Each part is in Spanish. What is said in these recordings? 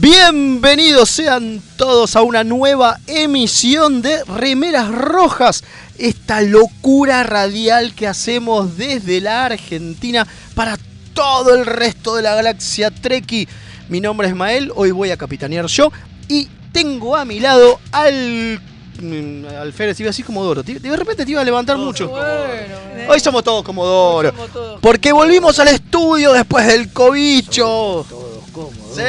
Bienvenidos sean todos a una nueva emisión de Remeras Rojas, esta locura radial que hacemos desde la Argentina para todo el resto de la galaxia Treki. Mi nombre es Mael, hoy voy a capitanear yo y tengo a mi lado al mm, al Férez, iba así como Doro. Te- De repente te iba a levantar mucho. Bueno, Hoy somos todos como Doro. somos todos. Porque volvimos al estudio después del cobicho. Sí,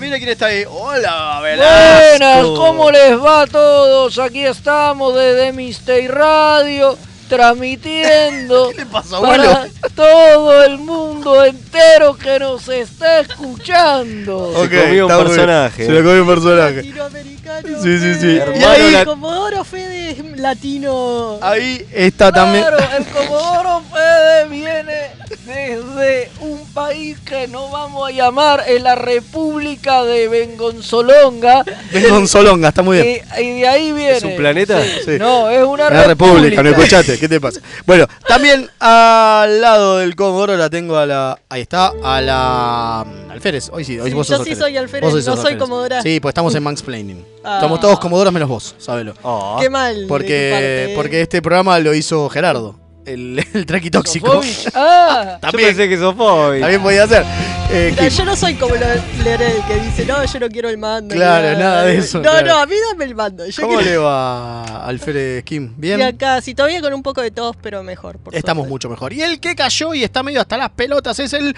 mira quién está ahí. Hola, Velasco. Buenas, ¿cómo les va a todos? Aquí estamos desde Mistake Radio, transmitiendo ¿Qué le pasa, abuelo? para todo el mundo entero que nos está escuchando. Ok, Se comió un muy bien. personaje. Se lo comió un personaje. Latinoamericano. Sí, sí, sí. Y ahí, la- El Comodoro Fede es latino. ahí está también. Claro, el Comodoro Fede viene desde un país que no vamos a llamar en la República de Bengonzolonga. Vengo Solonga, está muy bien. Y, y de ahí viene. ¿Es un planeta? Sí. No, es una La República, república. ¿no escuchaste? ¿Qué te pasa? Bueno, también al lado del Comodoro la tengo a la. Ahí está, a la. Alférez. Hoy sí, hoy Sí, vos yo sos sí Alférez. soy Alférez, no soy Alférez. Comodora. Sí, pues estamos en Mansplaining. Ah. Somos todos Comodoras menos vos, sabelo. Oh. Qué mal. de tu Porque, parte, ¿eh? porque este programa lo hizo Gerardo, el, el traqui tóxico. Ah, Yo También, pensé que sos Foy. también podía ser. Eh, Mira, que- yo no soy como Lorel que dice, no, yo no quiero el mando. Claro, nada de eso, No, claro. no, a mí dame el mando. Yo ¿Cómo quiero- le va Alférez Kim? Y ¿Bien? acá, sí, todavía con un poco de tos, pero mejor. por Estamos suerte. mucho mejor. Y el que cayó y está medio hasta las pelotas es el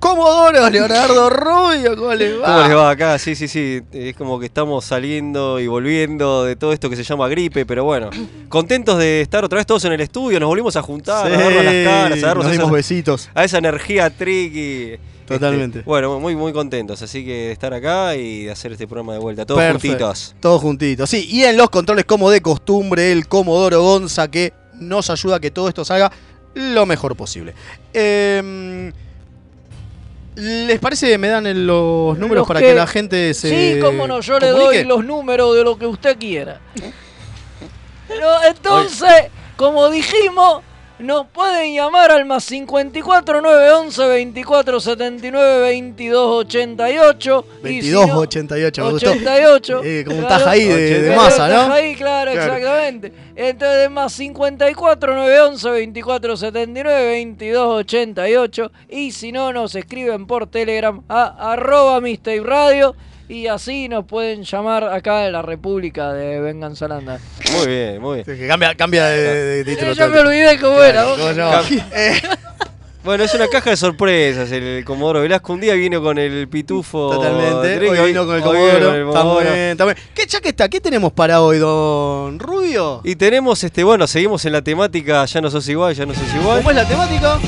Comodoro Leonardo Rubio. ¿Cómo le va? ¿Cómo les va acá? Sí, sí, sí. Es como que estamos saliendo y volviendo de todo esto que se llama gripe, pero bueno. Contentos de estar otra vez todos en el estudio. Nos volvimos a juntar, Sí, a darnos las caras, a darnos nos dimos besitos. a esa energía tricky. Totalmente. Este, bueno, muy, muy contentos. Así que de estar acá y de hacer este programa de vuelta. Todos juntitos. Todos juntitos. Sí, y en los controles, como de costumbre, el Comodoro Gonza que nos ayuda a que todo esto salga lo mejor posible. Em, ¿Les parece que me dan el- los números Los para que- que la gente se. sí, cómo no, yo le doy los números de lo que usted quiera. Pero entonces, como dijimos, nos pueden llamar al más 54 911 24 79 22 88. y si no- 2288, me gustó. 88. Eh, como claro. taja ahí de, de masa, ¿no? ahí, claro, Claro. exactamente. Entonces, más 54 911 24 79 22 88. Y si no, nos escriben por Telegram a arroba Mixtape Radio. Y así nos pueden llamar acá en la República de Venganzalanda. Muy bien, muy bien. Sí, que cambia, cambia de, título. Eh, ya todo me olvidé cómo era. Eh, Bueno, es una caja de sorpresas. El Comodoro Velasco un día vino con el pitufo. Totalmente. Tricky, Hoy vino con el Comodoro. con el Está muy Comodoro. bien, está muy bien. ¿Qué, está, ¿qué tenemos para hoy, don Rubio? Y tenemos, este, bueno, seguimos en la temática Ya no sos igual, ya no sos igual. ¿Cómo es la temática?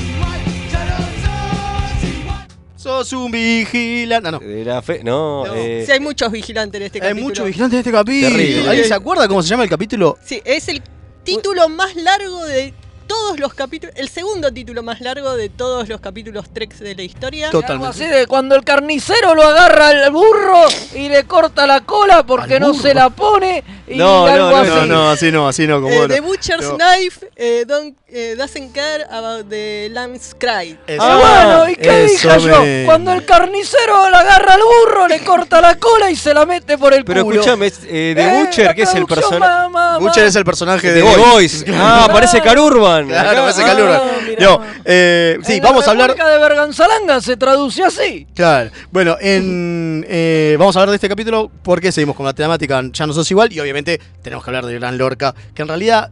Sos un vigilante. Ah, no. De la fe, no, No. eh, Sí, hay muchos vigilantes en este Hay capítulo. muchos vigilantes en este capítulo. Terrible. ¿Alguien se acuerda cómo se llama el capítulo? Sí, es el título más largo de todos los capítulos. El segundo título más largo de todos los capítulos Treks de la historia. Totalmente. así de cuando el carnicero lo agarra al burro y le corta la cola porque ¿Al no se la pone. Y No, algo no, así. No, no, así no, así no, como Eh, no. the Butcher's No. Knife eh, don't, eh, doesn't care about the lamb's cry. Eso. Ah, bueno, ¿y qué eso dije yo? Cuando el carnicero le agarra al burro, le corta la cola y se la mete por el pero culo. escúchame, es, eh, de Eh, Butcher, la que es el traducción personaje. Butcher es el personaje De de The Boys. Voice. Ah, aparece Carurban. Claro, parece Ah, Calurban. mirá. No, eh, sí, En vamos la a hablar. República de Berganzalanga se traduce así. Claro. Bueno, en, eh, vamos a hablar de este capítulo porque seguimos con la temática Ya no sos igual y obviamente tenemos que hablar de Gran Lorca, que en realidad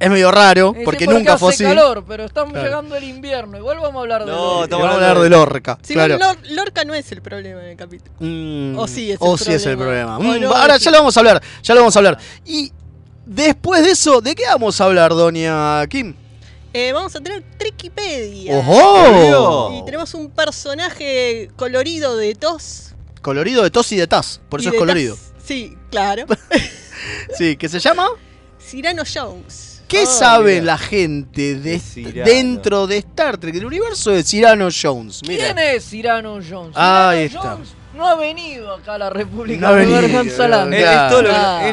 es medio raro Eh, porque sí, nunca fue hace así. calor, pero estamos Claro. llegando el invierno. Igual vamos a hablar de No, vamos a hablar de Lorca. Si claro. no, Lorca no es el problema en el capítulo. Mm, O sí es el o sí es el problema. problema. O Mm, no, ahora sí. ya lo vamos a hablar, ya lo vamos a hablar. Y después de eso, ¿de qué vamos a hablar, doña Kim? Eh, vamos a tener Trekipedia. ¡Ojo! Y tenemos un personaje colorido de tos. Colorido de tos y de tas, por eso es colorido. Sí, claro. Sí, ¿qué se llama? Cyrano Jones. ¿Qué Ah, sabe mira. la gente de, dentro de Star Trek, del universo de Cyrano Jones? ¿Quién es Cyrano Jones? Ahí Cyrano está. Jones no ha venido acá a la República No ha de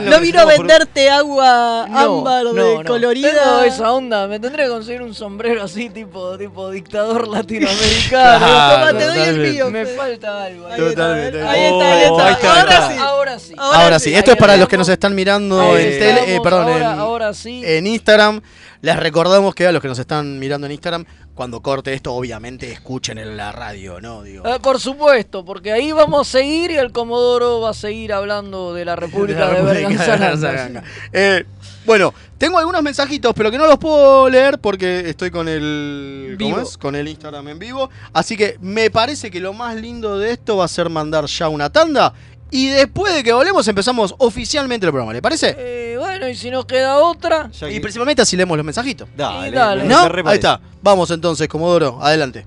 No vino a venderte agua ámbar no, de no. colorida. Tengo esa onda, me tendré que conseguir un sombrero así tipo, tipo dictador latinoamericano. Claro, Toma, te doy el mío. Me falta algo. Ahí está, Totalmente. ahí está, ahí Oh, está. ahí está, Ahora está. sí. Ahora sí. Ahora sí, esto ahí es para los que nos están mirando en tele, eh, perdón, ahora, en Instagram. Les recordamos que a los que nos están mirando en Instagram, cuando corte esto, obviamente escuchen en la radio, ¿no? Digo, Eh, por supuesto, porque ahí vamos a seguir y el Comodoro va a seguir hablando de la República de, la República. Eh, bueno, tengo algunos mensajitos, pero que no los puedo leer porque estoy con el ¿cómo Vivo. es? con el Instagram en vivo. Así que me parece que lo más lindo de esto va a ser mandar ya una tanda. Y después de que volvemos empezamos oficialmente el programa, ¿le parece? Eh, bueno, y si nos queda otra. Ya Y que- principalmente así leemos los mensajitos. Dale, dale. me- ¿No? me re Ahí está. Vamos entonces, Comodoro, adelante.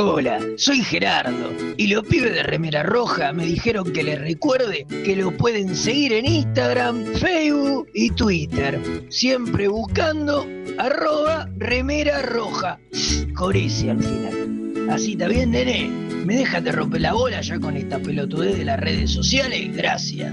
Hola, soy Gerardo y los pibes de Remera Roja me dijeron que les recuerde que lo pueden seguir en Instagram, Facebook y Twitter, siempre buscando arroba Remera Roja, con ese al final. Así está bien, nene. ¿Me dejas de romper la bola ya con esta pelotudez de las redes sociales? Gracias.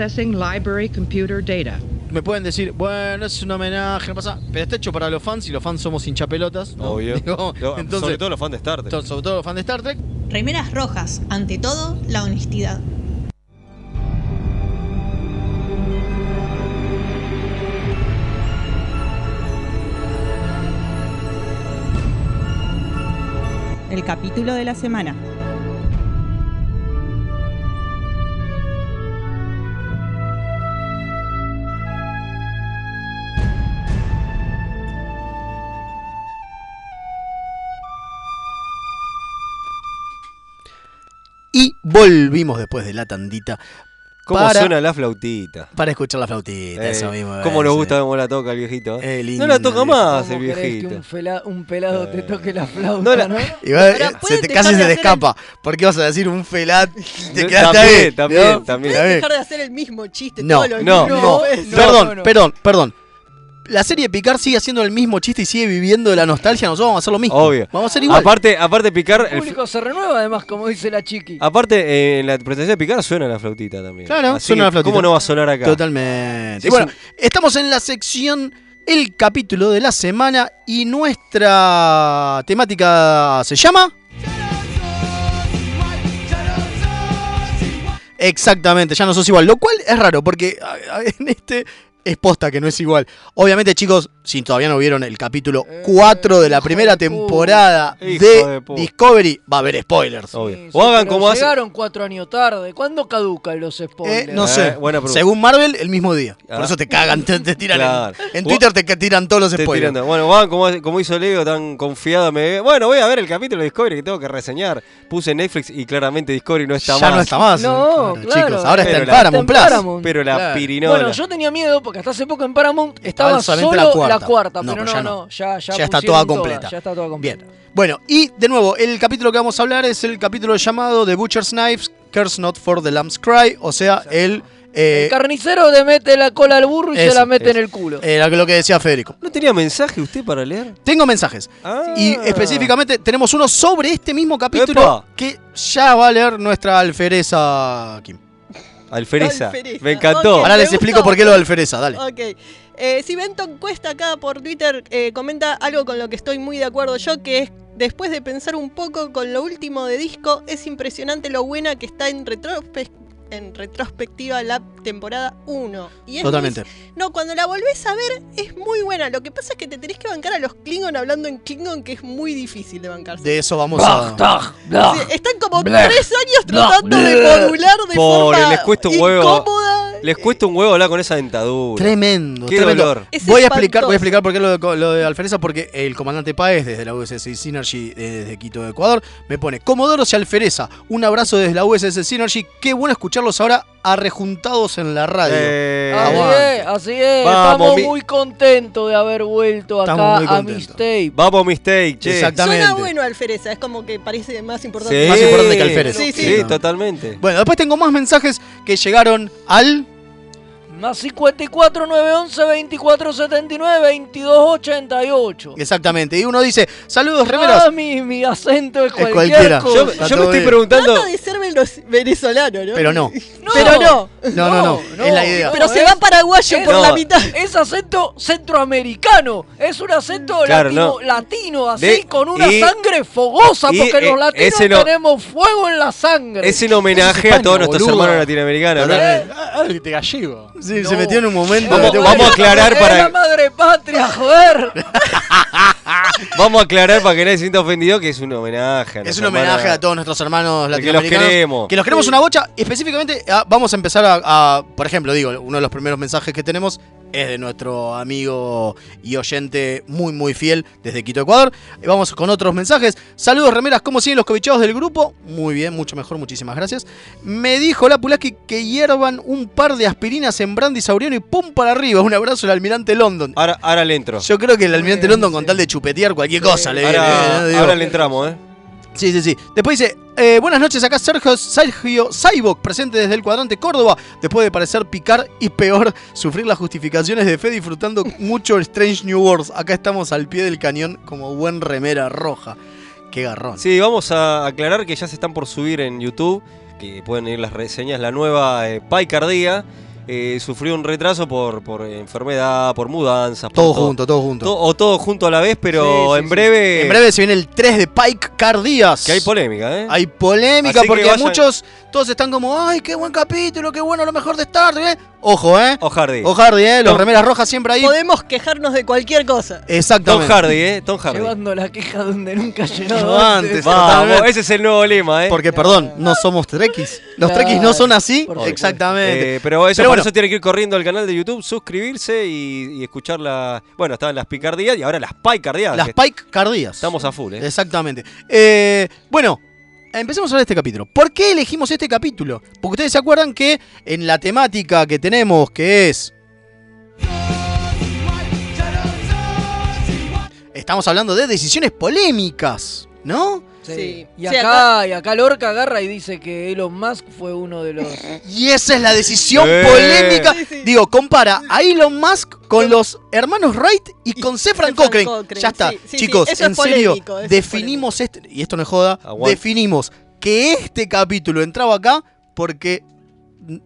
Accessing library computer data. Me pueden decir, bueno, es un homenaje, no pasa. Pero está hecho para los fans y los fans somos hinchapelotas. ¿no? Obvio. Digo, entonces, sobre todo los fans de Star Trek. sobre todo los fans de Star Trek. Remeras rojas, ante todo, la honestidad. El capítulo de la semana. Volvimos después de la tandita. ¿Cómo para, suena la flautita? Para escuchar la flautita, Eh, eso mismo. ¿Cómo nos ese. gusta cómo la toca el viejito? Eh, no lindo, la toca más el ¿Cómo querés que viejito. un, fela- un pelado te toque la flauta, No la- no? Y va- eh, ¿pueden se te, casi se te escapa. Porque vas a decir un felat. Te quedaste también, ahí. también, ¿no? también. Bien. dejar de hacer el mismo chiste No, todos los no, no. Perdón, perdón, perdón. La serie Picard sigue haciendo el mismo chiste y sigue viviendo de la nostalgia. Nosotros vamos a hacer lo mismo. Obvio. Vamos a hacer igual. Aparte, aparte Picar, El el- público se renueva además, como dice la chiqui. aparte eh, en la presentación de Picar suena la flautita también. Claro, Así suena que, la flautita. ¿Cómo no va a sonar acá? Totalmente. Sí, Y bueno, es estamos en la sección El capítulo de la semana y nuestra temática se llama. Exactamente, ya no sos igual. Lo cual es raro porque en este es posta que no es igual. Obviamente, chicos, si todavía no vieron el capítulo 4 de la primera temporada Hijo de. Discovery, va a haber spoilers. Obvio. Sí, o hagan como hacen. Llegaron cuatro años tarde. ¿Cuándo caducan los spoilers? Eh, no Eh, sé. buena pregunta. Según Marvel, el mismo día. Por Ah. eso te cagan, te, te tiran. en- Claro. En, Vos- Twitter te que tiran todos los spoilers. tirando. Bueno, van como, como hizo Leo, tan confiado. Me... Bueno, voy a ver el capítulo de Discovery que tengo que reseñar. Puse Netflix y claramente Discovery no está ya más. no está más. No, Claro, claro. chicos. Ahora está Pero en la- Paramount Plus. Está en Paramount. Pero la Claro. pirinola. Bueno, yo tenía miedo porque hasta hace poco en Paramount Estaba estaba solamente solo la la cuarta. cuarta, No, pero pero no, ya no, ya, ya, Ya está toda completa. ya está toda completa. Bien. Bueno, y de nuevo, el capítulo que vamos a hablar es el capítulo llamado The Butcher's Knives, Curse Not for the Lamb's Cry, o sea, el... eh, el carnicero le mete la cola al burro y se la mete eso. en el culo. era lo que decía Federico. ¿No tenía mensaje usted para leer? Tengo mensajes. Ah. Y específicamente tenemos uno sobre este mismo capítulo Epa. que ya va a leer nuestra alfereza Kim. Alfereza. Alfereza. Me encantó. Ahora les explico por qué lo de alfereza, dale. Ok. Eh, si Benton Cuesta acá por Twitter eh, comenta algo con lo que estoy muy de acuerdo yo, que es después de pensar un poco con lo último de disco, es impresionante lo buena que está en, retrospe- en retrospectiva la temporada 1. Y es Totalmente. muy- no, cuando la volvés a ver es muy buena. Lo que pasa es que te tenés que bancar a los Klingon hablando en Klingon, que es muy difícil de bancarse. De eso vamos a... Sí, están como Blah. tres años Blah. tratando de Blah. modular de Pobre, forma les cuesta un huevo. Les cuesta un huevo hablar con esa dentadura. Tremendo, Qué tremendo. dolor. Es Voy a explicar, voy a explicar por qué lo de, lo de alfereza, porque el comandante Páez desde la USS Synergy, eh, desde Quito, Ecuador, me pone Comodoros y alfereza. Un abrazo desde la USS Synergy. Qué bueno escucharlos ahora arrejuntados en la radio. Eh, Así Aguante. es, así es. Vamos, Estamos muy contentos de haber vuelto Estamos acá muy a contentos. Mistake. Vamos, mistake, che. Exactamente. Suena bueno Alfereza, es como que parece más importante. Sí, Más importante que alférez. Sí, sí. Sí, totalmente. Bueno, después tengo más mensajes que llegaron al. Más 54 911 24 79 22 88. Exactamente. Y uno dice: Saludos, remeras. Ah, mi, mi acento es Es cualquier cualquiera. cosa. Yo, yo me estoy bien. preguntando. Trata de ser velos- venezolano, ¿no? Pero no. No, Pero no. No, no, no. es la idea. Pero se va paraguayo es- por no. la mitad. Es acento centroamericano. Es un acento Claro, latino, no. latino, así, De- con una y- sangre fogosa, y, porque eh, los latinos ese no- tenemos fuego en la sangre. Es en homenaje España, a todos nuestros boludo. hermanos latinoamericanos. ¿no? Totalmente. Ah, te gallego. Sí, No. se metió en un momento. Vamos- a aclarar Es para- la madre patria, joder. Vamos a aclarar para que nadie se sienta ofendido que es un homenaje. a Es un homenaje hermanos. a todos nuestros hermanos Que los latinoamericanos. queremos. Que los queremos una bocha. Específicamente, ah, vamos a empezar a, a- Por ejemplo, digo, uno de los primeros mensajes que tenemos es de nuestro amigo y oyente muy, muy fiel desde Quito, Ecuador. Y vamos con otros mensajes. Saludos, remeras. ¿Cómo siguen los cobichados del grupo? Muy bien, mucho mejor. Muchísimas gracias. Me dijo la Pulaski que hiervan un par de aspirinas en brandy sauriano y pum para arriba. Un abrazo al almirante London. Ahora, ahora le entro. Yo creo que el almirante London, con tal de chupetear cualquier cosa, le viene. Ahora, ¿eh? Digo, ahora le entramos, ¿eh? Sí, sí, sí. Después dice, eh, buenas noches, acá Sergio, Sergio Saibok, presente desde el cuadrante Córdoba, después de parecer picar y peor, sufrir las justificaciones de fe disfrutando mucho Strange New Worlds. Acá estamos al pie del cañón como buen remera roja. Qué garrón. Sí, vamos a aclarar que ya se están por subir en YouTube, que pueden ir las reseñas, la nueva eh, Paicardía. Eh, sufrió un retraso por, por enfermedad, por mudanzas. por Todo junto, todo junto. To- o todo junto a la vez, pero Sí, sí, en sí. breve. En breve se viene el 3 de Pike Cardías. Que hay polémica, ¿eh? Hay polémica Así porque vayan- muchos, todos están como, ay, qué buen capítulo, qué bueno, lo mejor de Star Trek. ¿eh? Ojo, ¿eh? O Hardy. O Hardy, ¿eh? Los Tom- remeras rojas siempre ahí. Podemos quejarnos de cualquier cosa. Tom Exactamente. Hardy, ¿eh? Tom Hardy. Llevando la queja donde nunca llegó antes. Vamos, ese es el nuevo lema, ¿eh? Porque, perdón, no somos trekkies. Los trekkies no son así. Exactamente. Eh, pero eso, Pero por eso tiene que ir corriendo al canal de YouTube, suscribirse y, y escuchar la. Bueno, estaban las picardías y ahora las paicardías. Las que Pike cardías. Estamos a full, ¿eh? Exactamente. Eh, bueno, empecemos a hablar de este capítulo. ¿Por qué elegimos este capítulo? Porque ustedes se acuerdan que en la temática que tenemos, que es. Estamos hablando de decisiones polémicas, ¿no? Sí. Y Sí, acá, y acá Lorca agarra y dice que Elon Musk fue uno de los. Y esa es la decisión Eh. polémica. Digo, compara a Elon Musk con los hermanos Wright y con Sefran Cochrane. Cochrane, Ya está, sí, sí, chicos, sí, eso en es serio, es definimos este, y esto no es joda, Aguante. definimos que este capítulo entraba acá porque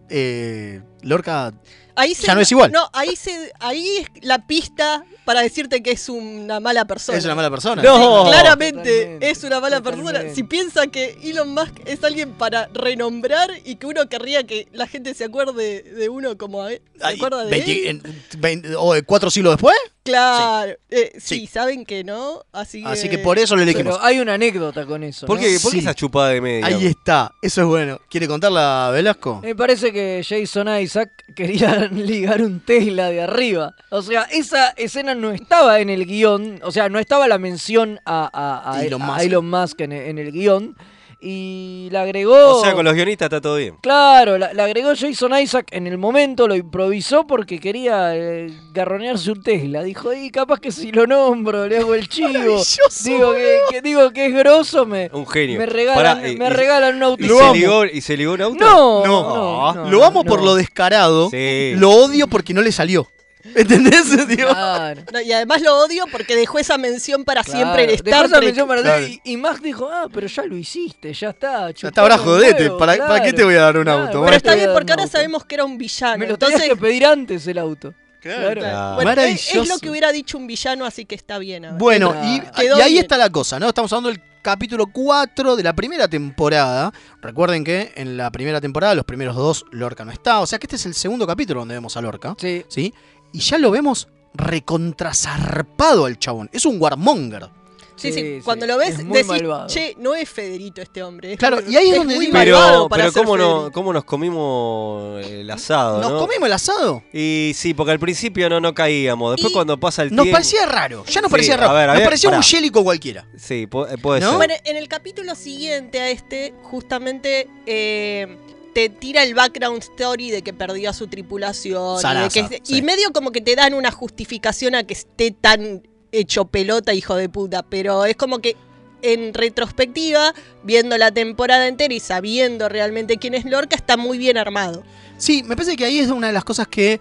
eh, Lorca Ahí se- ya no es igual. No, ahí, se, ahí es la pista para decirte que es una mala persona. Es una mala persona. No. Claramente Totalmente, es una mala persona. Si piensa que Elon Musk es alguien para renombrar y que uno querría que la gente se acuerde de uno como... ¿Se Ay, acuerda de 20 él? en- 20 o, eh, cuatro siglos después. Claro. Eh, sí, Sí. saben que no. Así que, Así que por eso lo elegimos. Pero hay una anécdota con eso. ¿Por ¿no? qué, por qué Sí. esa chupada de media? Ahí está, eso es bueno. ¿Quiere contarla, Velasco? Me parece que Jason Isaac quería ligar un Tesla de arriba. O sea, esa escena no estaba en el guion. O sea, no estaba la mención a, a- a- Elon a Musk. Elon Musk en, el- en el guion. Y la agregó. O sea, con los guionistas está todo bien. Claro, la, la agregó Jason Isaac en el momento, lo improvisó porque quería eh, garronearse un Tesla. Dijo, y capaz que si lo nombro, le hago el chivo. Digo que, que- digo que es grosso, me, Un genio. me regalan, Pará, y- me y- regalan un ¿Y autito. se, ligó, ¿Y se ligó un auto? No, No, no, lo amo no. por lo descarado. Sí. Lo odio porque no le salió. ¿Entendés? Digo, Claro. No, y además lo odio porque dejó esa mención para Claro, siempre en Star Trek. mención para Claro. y, y Max dijo, ah, pero ya lo hiciste, ya está. ya está, ahora jodete. ¿Para, ¿Para qué te voy a dar un Claro, auto? pero está bien porque ahora auto. sabemos que era un villano. Me lo Entonces, tenías que pedir antes el auto. Claro. Claro. bueno, es, lo que hubiera dicho un villano, así que está bien. ahora. Bueno, Claro. y, Quedó y ahí bien. está la cosa, ¿no? Estamos hablando del capítulo 4 de la primera temporada. Recuerden que en la primera temporada, los primeros dos, Lorca no está. O sea que este es el segundo capítulo donde vemos a Lorca. Sí. ¿Sí? Y ya lo vemos recontrazarpado al chabón. Es un warmonger. Sí, sí, Sí, cuando lo ves, es muy decís, malvado. che, no es Federito este hombre. es Claro, y ahí es donde muy malvado Pero, para pero ser ¿cómo, no. ¿cómo nos comimos el asado, ¿Nos no? comimos el asado? Y sí, porque al principio no, no caíamos. Después Y cuando pasa el Nos tiempo... parecía raro. Ya nos Sí, parecía a raro. ver, a nos ver, parecía un yélico cualquiera. Sí, pu- puede ¿No? ser. Bueno, en el capítulo siguiente a este, justamente eh, te tira el background story de que perdió a su tripulación. y, de Sarasa, que- sí. y medio como que te dan una justificación a que esté tan hecho pelota, hijo de puta. Pero es como que en retrospectiva, viendo la temporada entera y sabiendo realmente quién es Lorca, está muy bien armado. Sí, me parece que ahí es una de las cosas que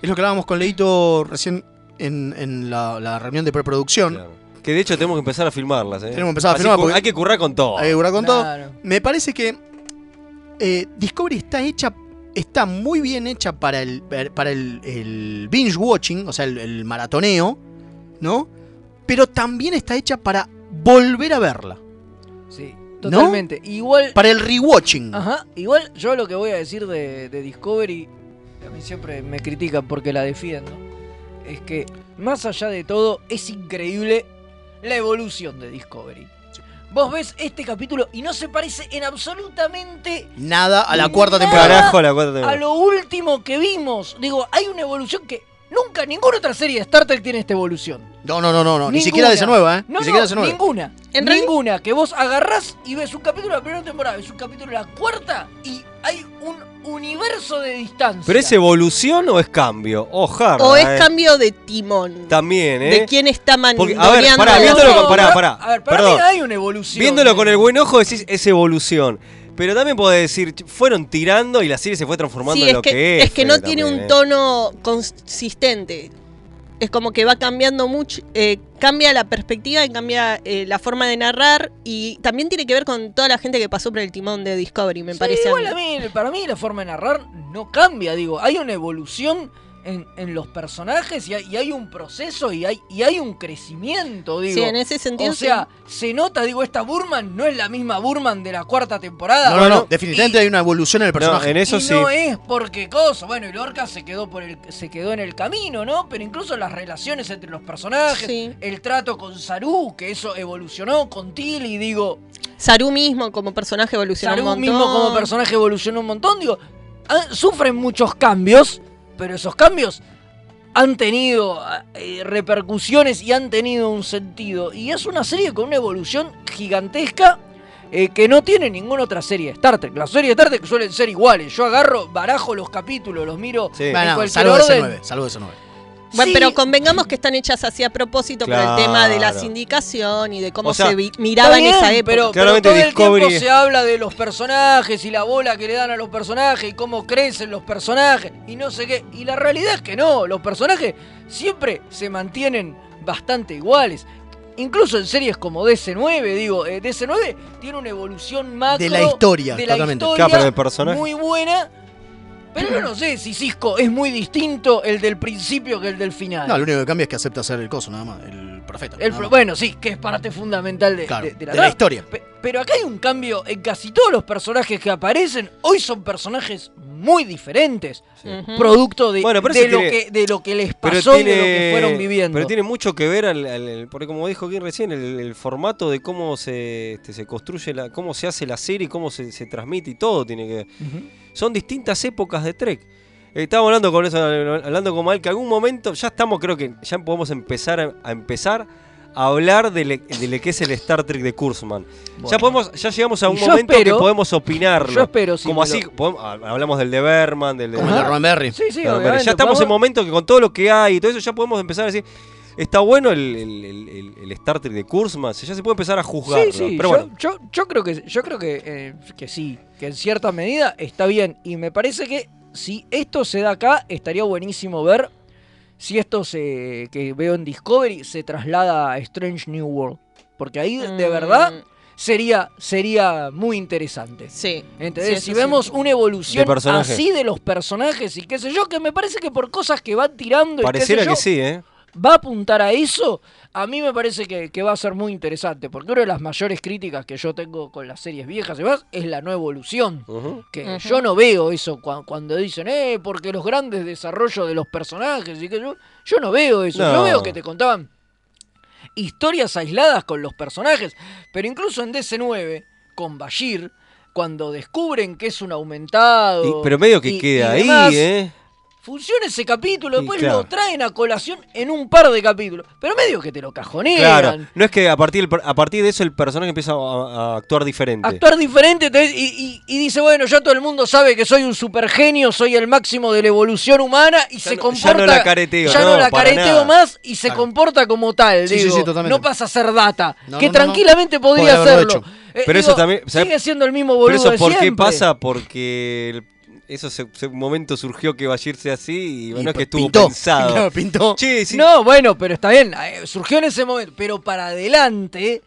es lo que hablábamos con Leito recién en, en la, la reunión de preproducción. Claro. Que de hecho tenemos que empezar a filmarlas, ¿eh? Tenemos que empezar a Así filmar porque- Hay que currar con todo. Hay que curar con todo. Me parece que eh, Discovery está hecha, está muy bien hecha para el, para el, el binge watching, o sea, el, el maratoneo, ¿no? Pero también está hecha para volver a verla, Sí, totalmente. Igual, para el rewatching. ajá, igual yo lo que voy a decir de, de Discovery, a mí siempre me critican porque la defiendo, es que más allá de todo es increíble la evolución de Discovery. Vos ves este capítulo y no se parece en absolutamente Nada a la cuarta temporada. Carajo, la cuarta a lo último que vimos. Digo, hay una evolución que nunca, ninguna otra serie de Star Trek tiene esta evolución. No, no, no, no, no. Ni siquiera de esa nueva, ¿eh? No, Ni siquiera no, de esa nueva. ninguna. En realidad- ninguna. Que vos agarrás y ves un capítulo de la primera temporada, ves un capítulo de la cuarta y hay un universo de distancia. ¿Pero es evolución o es cambio? Ojalá. O es eh. cambio de timón. También, ¿eh? De quién está mandoneando. a ver, pará, viéndolo con- pará, pará, A ver, para perdón. mí hay una evolución. Viéndolo con el buen ojo decís es evolución. Pero también podés decir, fueron tirando y la serie se fue transformando Sí, en lo que, que es. es que no tiene un ¿eh? tono consistente. Es como que va cambiando mucho, eh, cambia la perspectiva y cambia eh, la forma de narrar y también tiene que ver con toda la gente que pasó por el timón de Discovery, me Sí, parece. igual a mí, para mí la forma de narrar no cambia, digo, hay una evolución en, en los personajes y hay, y hay un proceso y hay, y hay un crecimiento, digo. Sí, en ese sentido O sea, se nota, digo, esta Burman no es la misma Burman de la cuarta temporada. No, no, no. Bueno, Definitivamente hay una evolución en el personaje. en eso y sí. no es porque cosa. Bueno, y Lorca se quedó por el, se quedó en el camino, ¿no? Pero incluso las relaciones entre los personajes, Sí. el trato con Saru, que eso evolucionó con Tilly, digo, Saru mismo como personaje evolucionó Saru un montón. mismo como personaje evolucionó un montón, digo, han- sufren muchos cambios, pero esos cambios han tenido eh, repercusiones y han tenido un sentido. Y es una serie con una evolución gigantesca eh, que no tiene ninguna otra serie de Star Trek. Las series de Star Trek suelen ser iguales. Yo agarro, barajo los capítulos, los miro en Bueno, cualquier salvo ese orden. 9, salvo ese 9. Bueno, Sí. pero convengamos que están hechas así a propósito por el tema de la Claro. sindicación y de cómo O sea, se miraba en esa época. Pero, pero Claramente todo el tiempo se habla de los personajes y la bola que le dan a los personajes y cómo crecen los personajes y no sé qué. Y la realidad es que no, los personajes siempre se mantienen bastante iguales. Incluso en series como DC9, digo, eh, DC9 tiene una evolución macro De la historia, de la totalmente. historia Claro, pero de personaje. muy buena. Pero yo no sé si Cisco es muy distinto el del principio que el del final. No, lo único que cambia es que acepta ser el coso, nada más. El profeta. El nada pro- más. bueno, sí, que es parte fundamental de, Claro, de- de la, de la trama. historia. Pe- Pero acá hay un cambio en casi todos los personajes que aparecen. Hoy son personajes muy diferentes. Producto de, Bueno, pero de eso lo tiene- que, de lo que les pasó y de lo que fueron viviendo. pero tiene mucho que ver, al, al- al- porque como dijo Kim recién, el, el formato de cómo se, este, se construye, la, cómo se hace la serie, cómo se, se transmite y todo tiene que ver. Son distintas épocas de Trek. Estábamos hablando con eso, hablando con Mal, que algún momento ya estamos, creo que ya podemos empezar a, a empezar a hablar de, le- de lo que es el Star Trek de Kurzman. Ya podemos, ya llegamos a un momento espero- que podemos opinarlo. yo espero, sí, como lo- así, podemos- hablamos del de Berman, del de de Ron Berry. Sí, sí, ya estamos en momento que con todo lo que hay y todo eso ya podemos empezar a decir, está bueno el, el- el- el- Star Trek de Kurzman, ya se puede empezar a. Sí, sí, pero yo, bueno, yo, yo creo que yo creo que, eh, que sí, que en cierta medida está bien. Y me parece que si esto se da acá, estaría buenísimo ver si esto se, que veo en Discovery se traslada a Strange New World. Porque ahí de Mm. verdad sería, sería muy interesante. Sí. ¿Entendés? Sí, si vemos sí. una evolución De así de los personajes y qué sé yo, que me parece que por cosas que van tirando y pareciera qué sé que sí, ¿eh? Va a apuntar a eso, a mí me parece que, que va a ser muy interesante, porque una de las mayores críticas que yo tengo con las series viejas y demás es la no evolución. Que yo no veo eso cua- cuando dicen, eh, porque los grandes desarrollos de los personajes y que yo, yo no veo eso. Yo veo que te contaban historias aisladas con los personajes, pero incluso en DC9, con Bashir, cuando descubren que es un aumentado. Y- pero medio que y- queda y ahí, ¿eh? Funciona ese capítulo, Y después claro. lo traen a colación en un par de capítulos. Pero medio que te lo cajonean. Claro, no es que a partir, a partir de eso el personaje empieza a, a actuar diferente. Actuar diferente te- y, y- y dice, bueno, ya todo el mundo sabe que soy un supergenio, soy el máximo de la evolución humana y se no- ya comporta. no la careteo, ya no, la careteo nada. más y se Claro. comporta como tal. Sí, sí, digo, sí, totalmente. no pasa a ser data. No, que no, no, no. tranquilamente podría Podría hacerlo. hecho. Eh, Pero eso también. Sigue siendo el mismo Pero boludo eso de por qué pasa? Porque el- eso se, se- un momento surgió que Bashir sea así y bueno, Y es que estuvo pintó. pensado. Claro, pintó. Sí, sí. No, bueno, pero está bien, eh, surgió en ese momento, pero para adelante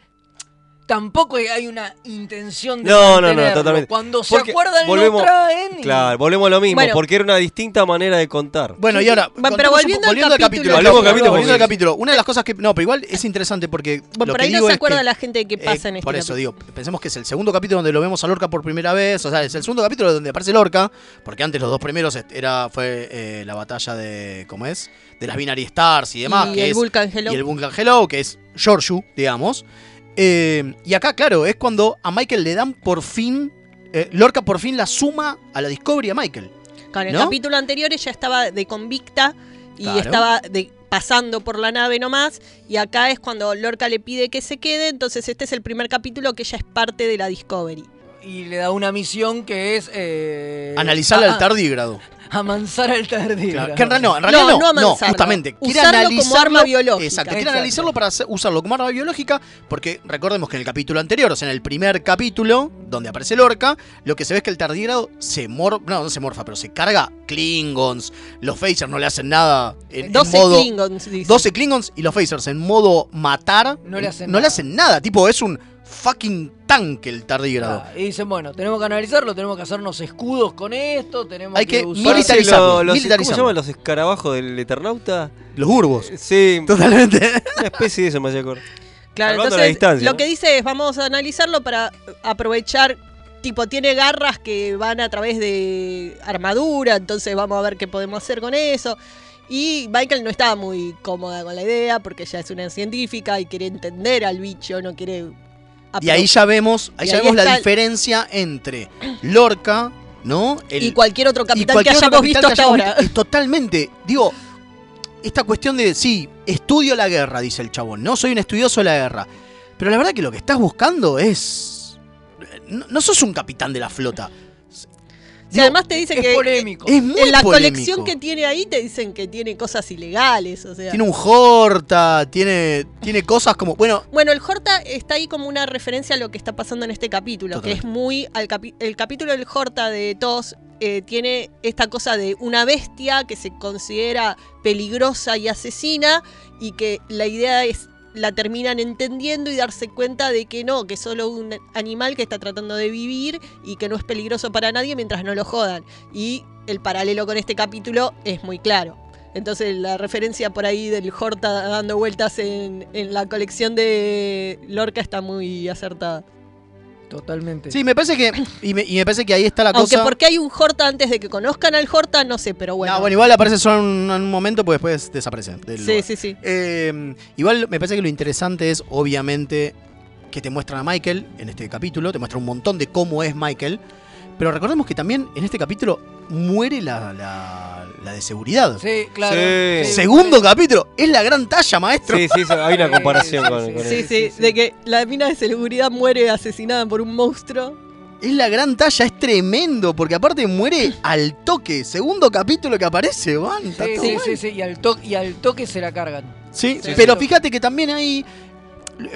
tampoco hay una intención de No, no, no, totalmente. Cuando se Porque acuerdan volvemos- lo traen. y- Claro, volvemos a lo mismo, Bueno. porque era una distinta manera de contar. Bueno, y ahora, pero un volviendo al volviendo al capítulo. Volvemos Volviendo al capítulo. Una de las cosas que. No, pero igual es interesante porque. Bueno, lo por que ahí no digo se acuerda que, la gente de qué eh, pasa en este Por eso capítulo. digo, pensemos que es el segundo capítulo donde lo vemos a Lorca por primera vez. O sea, es el segundo capítulo donde aparece Lorca. Porque antes los dos primeros era, fue eh, la batalla de. ¿Cómo es? De las Binary Stars y demás. y que el es, Vulcan Hello. Y el Vulcan Hello, que es Giorgio, digamos. Eh, y acá, claro, es cuando a Michael le dan por fin. eh, Lorca por fin la suma a la Discovery a Michael. Con el ¿no? capítulo anterior ella estaba de convicta y Claro. estaba de, pasando por la nave nomás. Y acá es cuando Lorca le pide que se quede. Entonces este es el primer capítulo que ella es parte de la Discovery. Y le da una misión que es. Eh, Analizar a- al tardígrado. Amansar al tardígrado. Claro, que en realidad no, en realidad No, no, no no, amansarlo. justamente. Quiere Usarlo como analizarlo, arma biológica. Exacto, quiere Exacto. analizarlo para hacer- usarlo como arma biológica, porque recordemos que en el capítulo anterior, o sea, en el primer capítulo, donde aparece Lorca, lo que se ve es que el tardígrado se mor... no, no se morfa, pero se carga Klingons, los Phasers no le hacen nada en, en 12 modo... Klingons, dice. 12 Klingons y los Phasers en modo matar, No le hacen no le hacen nada, tipo, es un fucking tanque el tardígrado. Ah, y dicen, bueno, tenemos que analizarlo, tenemos que hacernos escudos con esto, tenemos Hay que usar- militarizarlo, Lo- los- ¿Cómo se llaman los escarabajos del Eternauta? Los Urbos. Sí, Totalmente. una especie de eso me hacía acordar. Claro, entonces distancia, lo ¿no? que dice es vamos a analizarlo para aprovechar, tipo tiene garras que van a través de armadura, entonces vamos a ver qué podemos hacer con eso. Y Michael no estaba muy cómoda con la idea porque ella es una científica y quiere entender al bicho, no quiere... Y ahí ya vemos, ahí ya ahí vemos la diferencia entre Lorca, ¿no? El- y cualquier otro capitán cualquier que otro hayamos visto hasta ahora. visto. Totalmente, digo, esta cuestión de, sí, estudio la guerra, dice el chabón, no soy un estudioso de la guerra. Pero la verdad que lo que estás buscando es no, no sos un capitán de la flota. Si además te dice es que polémico. Es muy en la polémico. colección que tiene ahí te dicen que tiene cosas ilegales, o sea. Tiene un Horta, tiene, tiene cosas como. Bueno, Bueno, el Horta está ahí como una referencia a lo que está pasando en este capítulo, que es muy al capi- el capítulo del Horta de TOS eh, tiene esta cosa de una bestia que se considera peligrosa y asesina y que la idea es la terminan entendiendo y darse cuenta de que no, que solo un animal que está tratando de vivir y que no es peligroso para nadie mientras no lo jodan. Y el paralelo con este capítulo es muy claro. Entonces la referencia por ahí del Horta dando vueltas en, en la colección de Lorca está muy acertada. Totalmente. sí, me parece que. Y me, y me parece que ahí está la Aunque cosa. porque hay un Horta antes de que conozcan al Horta, no sé, pero bueno. No, bueno, igual aparece solo en un, en un momento, pues después desaparece. del sí, lugar. sí, sí. Eh, igual me parece que lo interesante es, obviamente, que te muestran a Michael en este capítulo, te muestra un montón de cómo es Michael, pero recordemos que también en este capítulo muere la, la- la de seguridad. Sí, claro. Sí. sí. Segundo capítulo, es la gran talla, maestro. Sí, sí, sí, hay una comparación con, con Sí, sí, de que la mina de seguridad muere asesinada por un monstruo. Es la gran talla, es tremendo, porque aparte muere al toque. Segundo capítulo que aparece, van. Sí, sí, sí, sí, y al, toque, y al toque se la cargan. Sí, Sí, pero sí. fíjate que también hay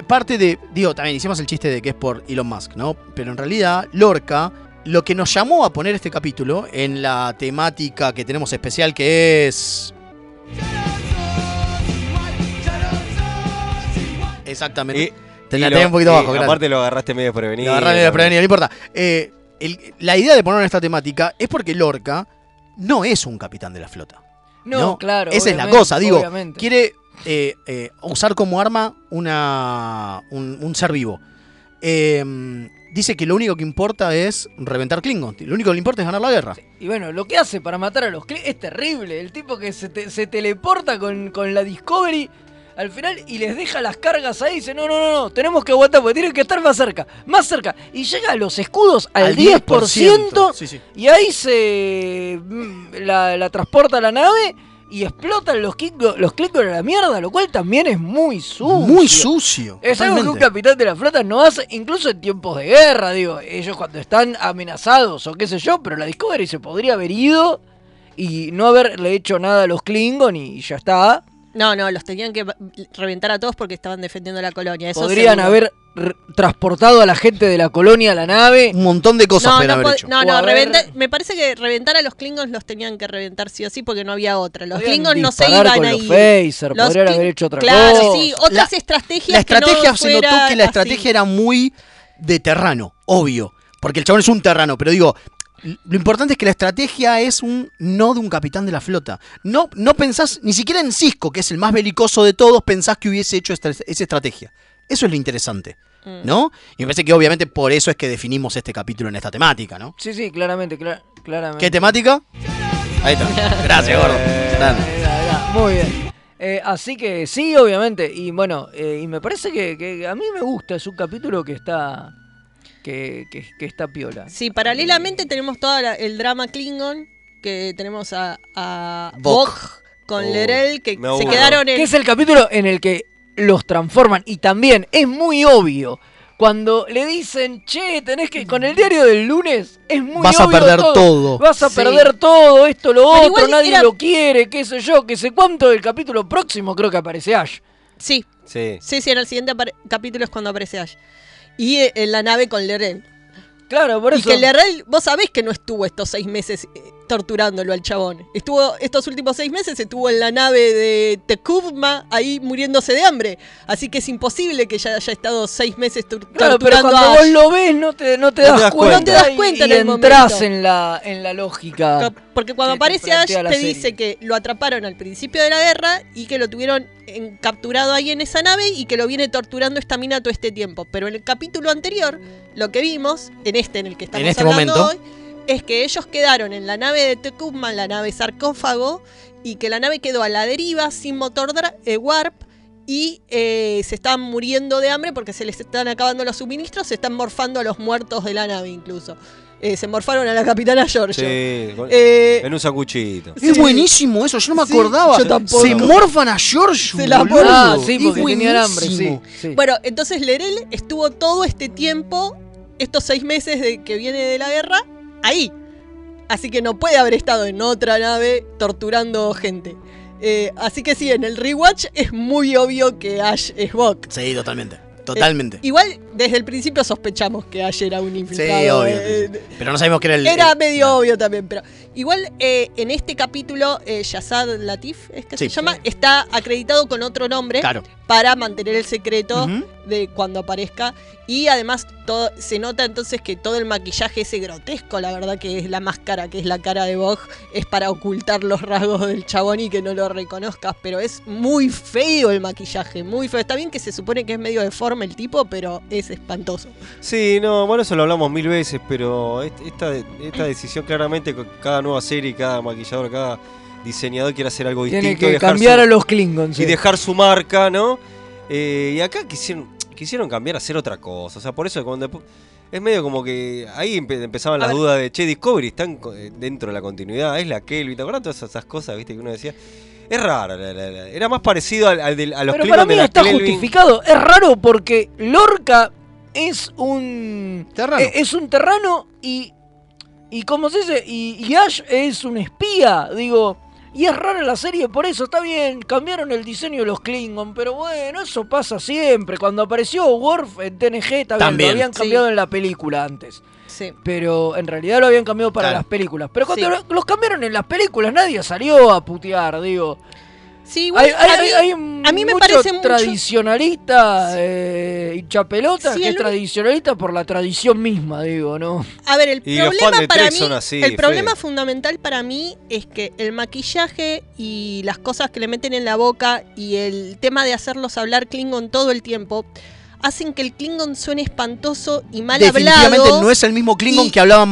parte de, digo, también hicimos el chiste de que es por Elon Musk, ¿no? Pero en realidad Lorca, lo que nos llamó a poner este capítulo en la temática que tenemos especial que es... Exactamente. Y, Te y la lo- tenés un poquito y abajo, gracias. Aparte lo agarraste medio prevenido. La agarré desprevenido, no importa. Eh, el- la idea de poner esta temática es porque Lorca no es un capitán de la flota. No, claro. Esa es la cosa, digo. obviamente. Quiere eh, eh, usar como arma una, un, un ser vivo. Eh, dice que lo único que importa es reventar Klingon. Lo único que le importa es ganar la guerra. Y bueno, lo que hace para matar a los Klingon es terrible. El tipo que se, te- se teleporta con, con la Discovery al final y les deja las cargas ahí. Dice, no, no, no, no, tenemos que aguantar porque tienen que estar más cerca, más cerca. Y llega a los escudos al, 10%, Sí, sí. y ahí se mm, la, la transporta a la nave y explotan los Klingons los a la mierda, lo cual también es muy sucio. Muy sucio. Es algo que un capitán de la flota no hace, incluso en tiempos de guerra, digo, ellos cuando están amenazados o qué sé yo, pero la Discovery se podría haber ido y no haberle hecho nada a los Klingon y ya está. No, no, los tenían que reventar a todos porque estaban defendiendo la colonia. Eso Podrían seguro. haber transportado a la gente de la colonia a la nave. Un montón de cosas No, pueden no, haber pod- hecho. no, O no, haber- reventa- me parece que reventar a los Klingons los tenían que reventar sí o sí porque no había otra. Los Podrían Klingons no se iban con a los ir. phaser, Los podrían Kling- haber hecho otra claro, cosa. sí, otras estrategias. La estrategia que no se notó que la así. estrategia era muy de terrano, obvio. Porque el chabón es un terrano, pero digo, lo importante es que la estrategia es un no de un capitán de la flota. No, no pensás, ni siquiera en Cisco, que es el más belicoso de todos, pensás que hubiese hecho esta- esa estrategia. Eso es lo interesante, Mm. ¿no? Y me parece que obviamente por eso es que definimos este capítulo en esta temática, ¿no? Sí, sí, claramente, cla- claramente. ¿Qué temática? Ahí está. Gracias, gordo. Está. Muy bien. Eh, así que sí, obviamente. Y bueno, eh, y me parece que, que a mí me gusta. Es un capítulo que está. que, que, que está piola. Sí, paralelamente tenemos todo el drama Klingon, que tenemos a, a Bok. Bok con Oh, Lerel, que me se quedaron en... Que es el capítulo en el que los transforman. Y también es muy obvio. Cuando le dicen, che, tenés que. Con el diario del lunes, es muy Vas a perder todo. Vas a Sí. perder todo, esto, lo Pero otro, igual nadie era- lo quiere, qué sé yo, qué sé cuánto. El capítulo próximo creo que aparece Ash. Sí, Sí. sí, sí, en el siguiente apare- capítulo es cuando aparece Ash. Y eh, en la nave con Lerel. Claro, por Y eso. que Lerel, vos sabés que no estuvo estos seis meses eh, torturándolo al chabón. Estuvo estos últimos seis meses, estuvo en la nave de Tekuvma ahí muriéndose de hambre. Así que es imposible que ya haya estado seis meses tor- Claro, pero torturando cuando a vos lo ves no te, no te No das, te das cuenta. cuenta. No te das y- cuenta y, en el entras momento. en la, en la lógica. Porque cuando aparece Ash te serie. dice que lo atraparon al principio de la guerra y que lo tuvieron en- capturado ahí en esa nave y que lo viene torturando esta mina todo este tiempo. Pero en el capítulo anterior, lo que vimos, en este en el que estamos este hablando momento. hoy, es que ellos quedaron en la nave de Tecumma, la nave sarcófago, y que la nave quedó a la deriva sin motor eh, warp y eh, se están muriendo de hambre porque se les están acabando los suministros, se están morfando a los muertos de la nave incluso. Eh, se morfaron a la capitana Giorgio. Sí, con- Eh, en un sacuchito. Es buenísimo eso, yo no me Sí, acordaba. yo tampoco. Se morfan a Giorgio. Se la. Ah, sí, porque tenían hambre, sí. Bueno, entonces Lerel estuvo todo este tiempo estos seis meses de que viene de la guerra ahí. Así que no puede haber estado en otra nave torturando gente. Eh, así que sí, en el rewatch es muy obvio que Ash es Spock. Sí, totalmente. Totalmente. Igual desde el principio sospechamos que Ash era un sí, infiltrado. obvio. eh, sí, sí. Pero no sabemos que era el. era el- medio obvio también, pero igual eh, en este capítulo eh, Yazad Latif es que Sí. se llama está acreditado con otro nombre Claro. para mantener el secreto. De cuando aparezca y además todo, se nota entonces que todo el maquillaje ese grotesco, la verdad que es la máscara, que es la cara de Bog, es para ocultar los rasgos del chabón y que no lo reconozcas, pero es muy feo el maquillaje, muy feo. Está bien que se supone que es medio deforme el tipo, pero es espantoso. Sí, no, bueno, eso lo hablamos mil veces, pero est- esta, esta decisión claramente, con cada nueva serie, cada maquillador, cada diseñador quiere hacer algo Tiene distinto. que y dejar cambiar su- a los Klingons. Y sí. dejar su marca, ¿no? Eh, y acá quisieron, quisieron cambiar a hacer otra cosa. O sea, por eso cuando es medio como que ahí empe- empezaban las dudas de, che, Discovery están eh, dentro de la continuidad, es la Kelvin, ¿te acuerdas todas esas, cosas, viste, que uno decía? Es raro, la- la- la- era más parecido al, al del- a los Pero para de mí la está Kelvin. justificado. Es raro porque Lorca es un. Terrano. e- Es un terrano y. Y como se dice, y, y Ash es un espía, digo. Y es rara la serie por eso, está bien, cambiaron el diseño de los Klingon, pero bueno, eso pasa siempre. Cuando apareció Worf en TNG, también, También. lo habían Sí. cambiado en la película antes. Sí. Pero en realidad lo habían cambiado para Claro. las películas. Pero cuando Sí. los cambiaron en las películas, nadie salió a putear, digo. Sí, igual Hay, hay- a mí- hay a mí me mucho parece mucho- tradicionalista eh, hincha pelota Sí, que el es tradicionalista por la tradición misma, digo, ¿no? A ver, el Y problema para mí, así, el problema fundamental para mí es que el maquillaje y las cosas que le meten en la boca y el tema de hacerlos hablar Klingon todo el tiempo hacen que el Klingon suene espantoso y mal Definitivamente hablado. no es el mismo Klingon y- que hablaban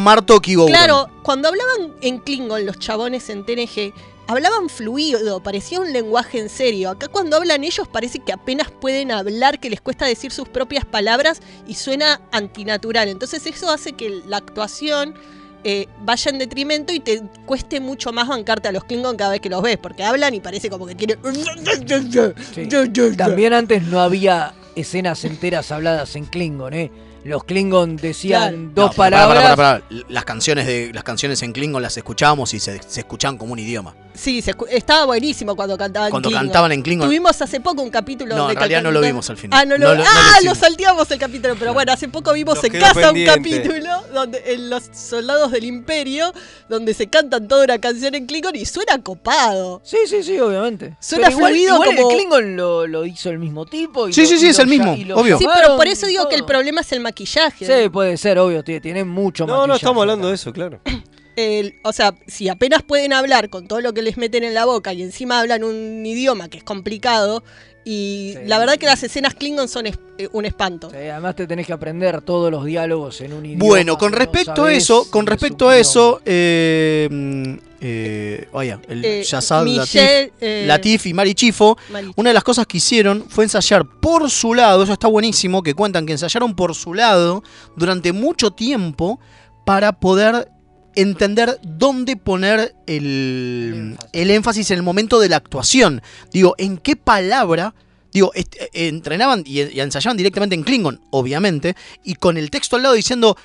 y Gowron. Claro, cuando hablaban en Klingon los chabones en TNG, hablaban fluido, parecía un lenguaje en serio. Acá cuando hablan ellos parece que apenas pueden hablar, que les cuesta decir sus propias palabras y suena antinatural. Entonces eso hace que la actuación eh, vaya en detrimento y te cueste mucho más bancarte a los Klingon cada vez que los ves, porque hablan y parece como que tienen... También antes no había escenas enteras habladas en Klingon, ¿eh? Los Klingon decían dos No, palabras. Las canciones de las canciones en Klingon las escuchábamos y se, se escuchaban como un idioma. Sí, se estaba buenísimo cuando cantaban Cuando Klingon. cantaban en Klingon. Tuvimos hace poco un capítulo No, donde en realidad no lo vimos al final. Ah, no lo, No lo- no lo ah, lo hicimos. salteamos el capítulo, pero bueno, hace poco vimos Nos en casa un capítulo donde en los soldados del imperio donde se cantan toda una canción en Klingon y suena copado. Sí, sí, sí, obviamente. Suena Pero igual, fluido igual como- el Klingon lo, lo hizo el mismo tipo. Y Sí, lo- sí, sí, y es lo el mismo, lo obvio. Sí, pero por eso digo que el problema es el maquillaje. Sí, puede ser, obvio, tiene, tiene mucho No, no, maquillaje estamos hablando de eso, claro. El- o sea, si apenas pueden hablar con todo lo que les meten en la boca y encima hablan un idioma que es complicado y Sí. la verdad que las escenas Klingon son es- eh, un espanto. Sí, además te tenés que aprender todos los diálogos en un idioma. Bueno, con no respecto a eso, con respecto a eso, eh, mm, eh, vaya, el Eh, Yazad Latif, eh, Latif y Mari Chifo, Mari- una de las cosas que hicieron fue ensayar por su lado, eso está buenísimo, que cuentan que ensayaron por su lado durante mucho tiempo para poder entender dónde poner el, el énfasis en el momento de la actuación. Digo, en qué palabra Digo, eh, entrenaban y ensayaban directamente en Klingon, obviamente, y con el texto al lado diciendo,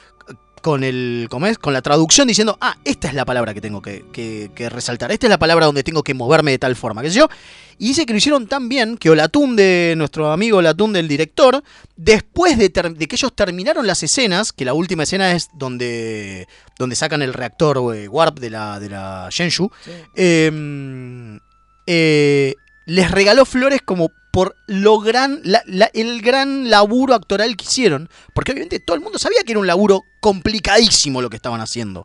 con el, ¿cómo es? Con la traducción diciendo, ah, esta es la palabra que tengo que, que- que resaltar, esta es la palabra donde tengo que moverme de tal forma, qué sé yo. Y dice que lo hicieron tan bien que Olatún de nuestro amigo Olatún del director, después de, de que ellos terminaron las escenas, que la última escena es donde, donde sacan el reactor eh, Warp de la, de la Shenzhou, eh, eh, les regaló flores como por lo gran, la- el gran laburo actoral que hicieron, porque obviamente todo el mundo sabía que era un laburo complicadísimo lo que estaban haciendo.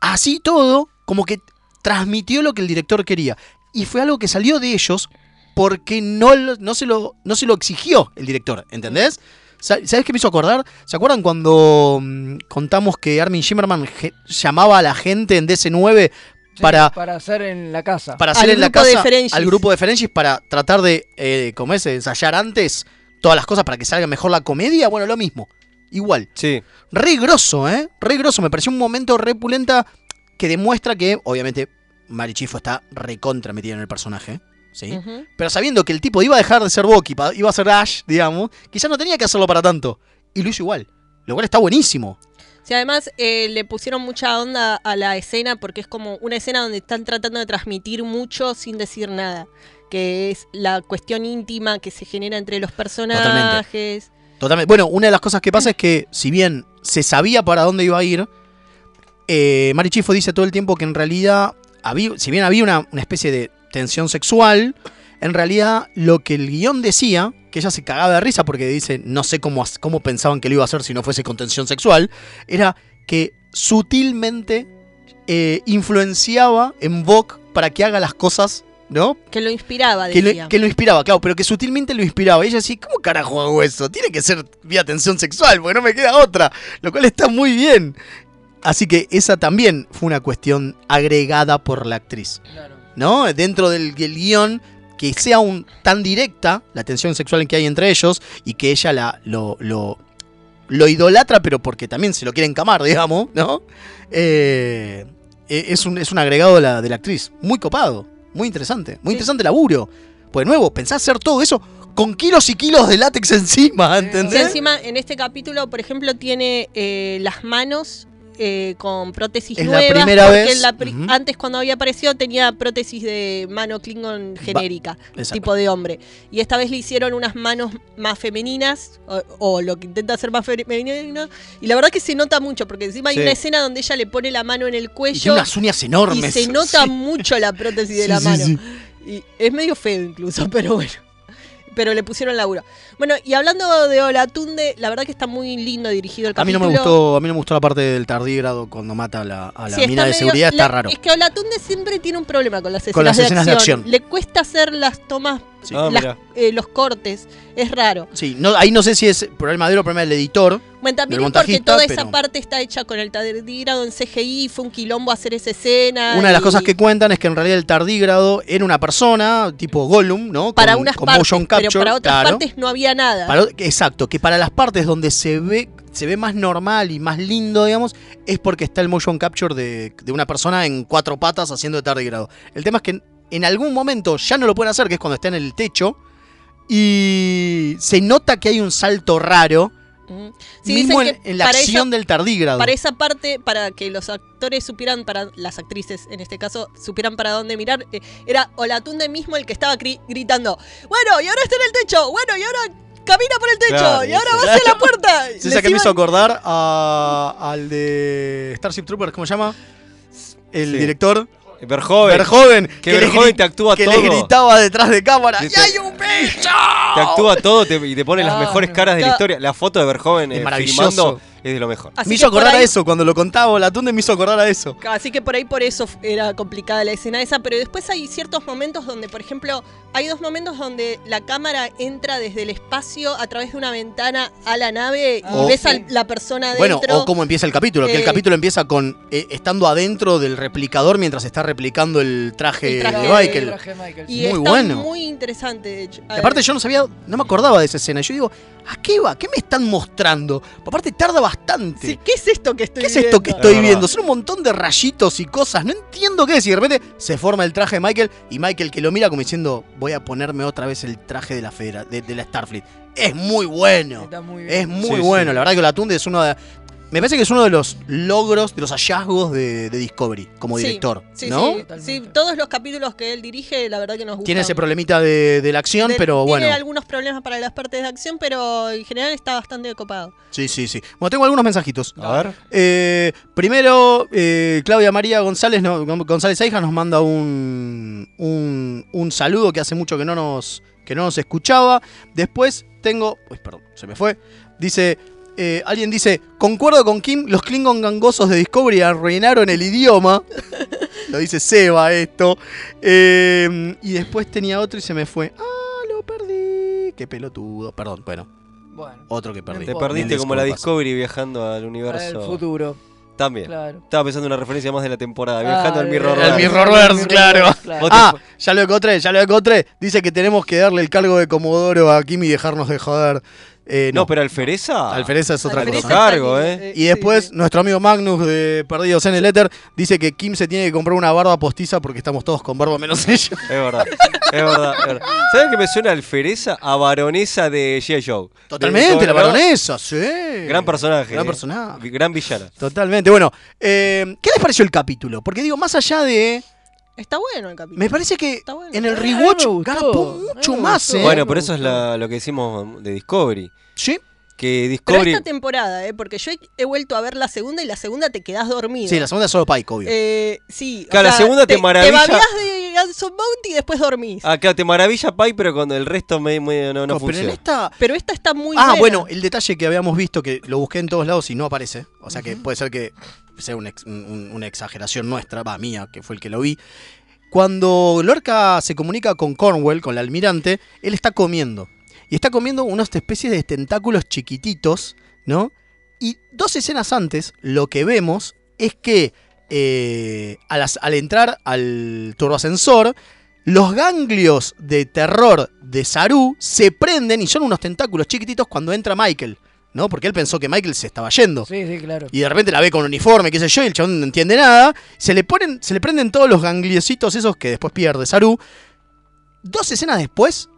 Así todo, como que transmitió lo que el director quería. Y fue algo que salió de ellos porque no, no, se, lo, no se lo exigió el director, ¿entendés? Sa- ¿Sabes qué me hizo acordar? ¿Se acuerdan cuando mm, contamos que Armin Shimmerman llamaba a la gente en DC9 Sí, para, para hacer en la casa. para hacer Al en la grupo de casa al grupo de Ferengis para tratar de, eh, como es, ensayar antes todas las cosas para que salga mejor la comedia? Bueno, lo mismo. Igual. Sí. Re grosso, ¿eh? Re grosso. Me pareció un momento repulenta que demuestra que, obviamente, Marichifo está recontra metido en el personaje. ¿Sí? Pero sabiendo que el tipo iba a dejar de ser Bucky, iba a ser Ash, digamos, quizás no tenía que hacerlo para tanto. Y lo hizo igual. Lo cual está buenísimo. Sí, además eh, le pusieron mucha onda a la escena porque es como una escena donde están tratando de transmitir mucho sin decir nada. Que es la cuestión íntima que se genera entre los personajes. Totalmente. Bueno, una de las cosas que pasa es que, si bien se sabía para dónde iba a ir, eh, Mari Chifo dice todo el tiempo que en realidad, había, si bien había una, una especie de tensión sexual, en realidad lo que el guion decía, que ella se cagaba de risa porque dice, no sé cómo, cómo pensaban que lo iba a hacer si no fuese con tensión sexual, era que sutilmente eh, influenciaba en Vogue para que haga las cosas, ¿no? Que lo inspiraba, Que decía. lo, que lo inspiraba, claro, pero que sutilmente lo inspiraba. Y ella así, ¿cómo carajo hago eso? Tiene que ser vía tensión sexual, porque no me queda otra. Lo cual está muy bien. Así que esa también fue una cuestión agregada por la actriz. ¿No? Dentro del, del guion, que sea un, tan directa la tensión sexual que hay entre ellos y que ella la, lo, lo, lo idolatra, pero porque también se lo quiere encamar, digamos, ¿no? Eh, eh, es, un, es un agregado de la, de la actriz. Muy copado, muy interesante. Muy interesante laburo. Pues de nuevo, pensás hacer todo eso con kilos y kilos de látex encima, Sí, ¿entendés? encima, en este capítulo, por ejemplo, tiene eh, las manos eh, con prótesis Es la nuevas. primera vez. la pri- Ujú. antes, cuando había aparecido, tenía prótesis de mano Klingon genérica, exacto. tipo de hombre. Y esta vez le hicieron unas manos más femeninas, o, o lo que intenta hacer más fe- femenino. Y la verdad que se nota mucho, porque encima hay una escena donde ella le pone la mano en el Y cuello. tiene unas uñas enormes. Y se nota Sí. mucho la prótesis de Sí, la mano. sí. Y es medio feo incluso, pero bueno. Pero le pusieron laburo. Bueno, y hablando de Olatunde, la verdad que está muy lindo dirigido el A mí no capítulo. me gustó, a mí no me gustó la parte del tardígrado cuando mata a la, a la Sí, mina de medio- seguridad, está raro. Es que Olatunde siempre tiene un problema con las escenas, Con las de, escenas de acción. acción. Le cuesta hacer las tomas, Sí. Ah, las- eh, los cortes. Es raro. Sí, no, ahí no sé si es problema de él o problema del editor. Bueno, también es porque toda pero esa parte está hecha con el tardígrado en CGI, fue un quilombo hacer esa escena. Una de las cosas que cuentan es que en realidad el tardígrado era una persona, tipo Gollum, ¿no? Para con, unas con partes, motion capture, pero para otras claro. partes no había nada. Para- exacto, que para las partes donde se ve se ve más normal y más lindo, digamos, es porque está el motion capture de, de una persona en cuatro patas haciendo de tardígrado. El tema es que en, algún momento ya no lo pueden hacer, que es cuando está en el techo, y se nota que hay un salto raro. Sí, mismo en, la acción esa- del tardígrado. Para esa parte, para que los actores supieran, para las actrices en este caso, supieran para dónde mirar, eh, era Olatunde mismo el que estaba gri- gritando, bueno, y ahora está en el techo, bueno, y ahora camina por el techo, Claro, y ahora va hacia la puerta. ¿Sí esa que me hizo acordar a- al de Starship Troopers, ¿cómo se llama? El Sí. director. Verhoeven. Verhoeven. Que gri- te actúa que todo. le gritaba detrás de cámara. Te- ¡Y hay un bicho! Te actúa todo te- y te pone las Ah, mejores caras de la historia. La foto de Verhoeven Es eh, maravilloso. filmando es de lo mejor. Así me hizo acordar a eso. Cuando lo contaba Olatunde me hizo acordar a eso. Así que por ahí por eso era complicada la escena esa, pero después hay ciertos momentos donde, por ejemplo, hay dos momentos donde la cámara entra desde el espacio a través de una ventana a la nave y O- ves a la persona Bueno, adentro. o cómo empieza el capítulo. Que el Eh, capítulo empieza con eh, estando adentro del replicador mientras está replicando el traje, el traje de Michael. el traje de Michael, sí. Muy Y está bueno. muy interesante, de hecho. Y aparte yo no sabía, no me acordaba de esa escena. Yo digo, ¿a qué va? ¿Qué me están mostrando? Aparte tarda bastante. Sí, ¿Qué es esto que estoy ¿Qué es esto que viendo? estoy viendo? Son un montón de rayitos y cosas. No entiendo qué es. Y de repente se forma el traje de Michael. Y Michael que lo mira como diciendo, voy a ponerme otra vez el traje de la federa, de, de la Starfleet. Es muy bueno. Es muy Sí, bueno. sí. La verdad que la Tunde es uno de... Me parece que es uno de los logros, de los hallazgos de, de Discovery como Sí, director. Sí, ¿no? sí, sí, todos los capítulos que él dirige, la verdad que nos gustan. Tiene ese problemita de, de la acción, De- pero Tiene bueno. algunos problemas para las partes de acción, pero en general está bastante copado. Sí, sí, sí. Bueno, tengo algunos mensajitos. A ver. Eh, primero, eh, Claudia María González, no, González Aija nos manda un, un, un saludo que hace mucho que no nos, que no nos escuchaba. Después tengo. Uy, perdón, se me fue. Dice. Eh, alguien dice, concuerdo con Kim, los Klingon gangosos de Discovery arruinaron el idioma. Lo dice Seba esto. Eh, y después tenía otro y se me fue. Ah, lo perdí. Qué pelotudo. Perdón, bueno. Bueno. Otro que perdí. Te perdiste como la. Discovery viajando al universo. El futuro. También. Claro. Estaba pensando en una referencia más de la temporada. Ah, Viajando al Mirrorverse. El Mirrorverse, claro. Te- Ah, ya lo encontré, ya lo encontré. Dice que tenemos que darle el cargo de Comodoro a Kim y dejarnos de joder. Eh, No, pero Alfereza. Alfereza es otra Alfereza cosa. Cargo, aquí, ¿eh? Y después, nuestro amigo Magnus de Perdidos en el Éter dice que Kim se tiene que comprar una barba postiza porque estamos todos con barba menos ella. Es verdad, es verdad, es verdad. ¿Sabes que me suena Alfereza a baronesa de G.I. Joe? Totalmente, De- la ¿no? baronesa, sí. Gran personaje. Gran eh. personaje. Gran villana. Totalmente. Bueno, eh, ¿qué les pareció el capítulo? Porque digo, más allá de. Está bueno el capítulo. Me parece que Está bueno. en el Eh, rewatch me gustó, garpó mucho más, ¿eh? Bueno, pero eso es la- lo que decimos de Discovery. Sí. Que Pero Discovery. esta temporada, ¿eh? porque yo he, he vuelto a ver la segunda y la segunda te quedás dormido. Sí, la segunda es solo Pike, obvio. Eh, sí. o Claro, la segunda te maravilla. Te de Ganson Bounty y después dormís. Ah, claro, te maravilla Pai, pero cuando el resto me, me- no, no No, pero en funciona. esta. Pero esta está muy Ah, buena. bueno, el detalle que habíamos visto, que lo busqué en todos lados y no aparece. O sea que puede ser que sea una, ex- un- una exageración nuestra, va, mía, que fue el que lo vi. Cuando Lorca se comunica con Cornwell, con el almirante, él está comiendo. Y está comiendo unas especies de tentáculos chiquititos, ¿no? Y dos escenas antes, lo que vemos es que eh, al, entrar al turboascensor, los ganglios de terror de Saru se prenden y son unos tentáculos chiquititos cuando entra Michael, ¿no? Porque él pensó que Michael se estaba yendo. Sí, sí, claro. Y de repente la ve con uniforme, qué sé yo, y el chabón no entiende nada. Se le ponen, se le prenden todos los gangliositos esos que después pierde Saru. Dos escenas después,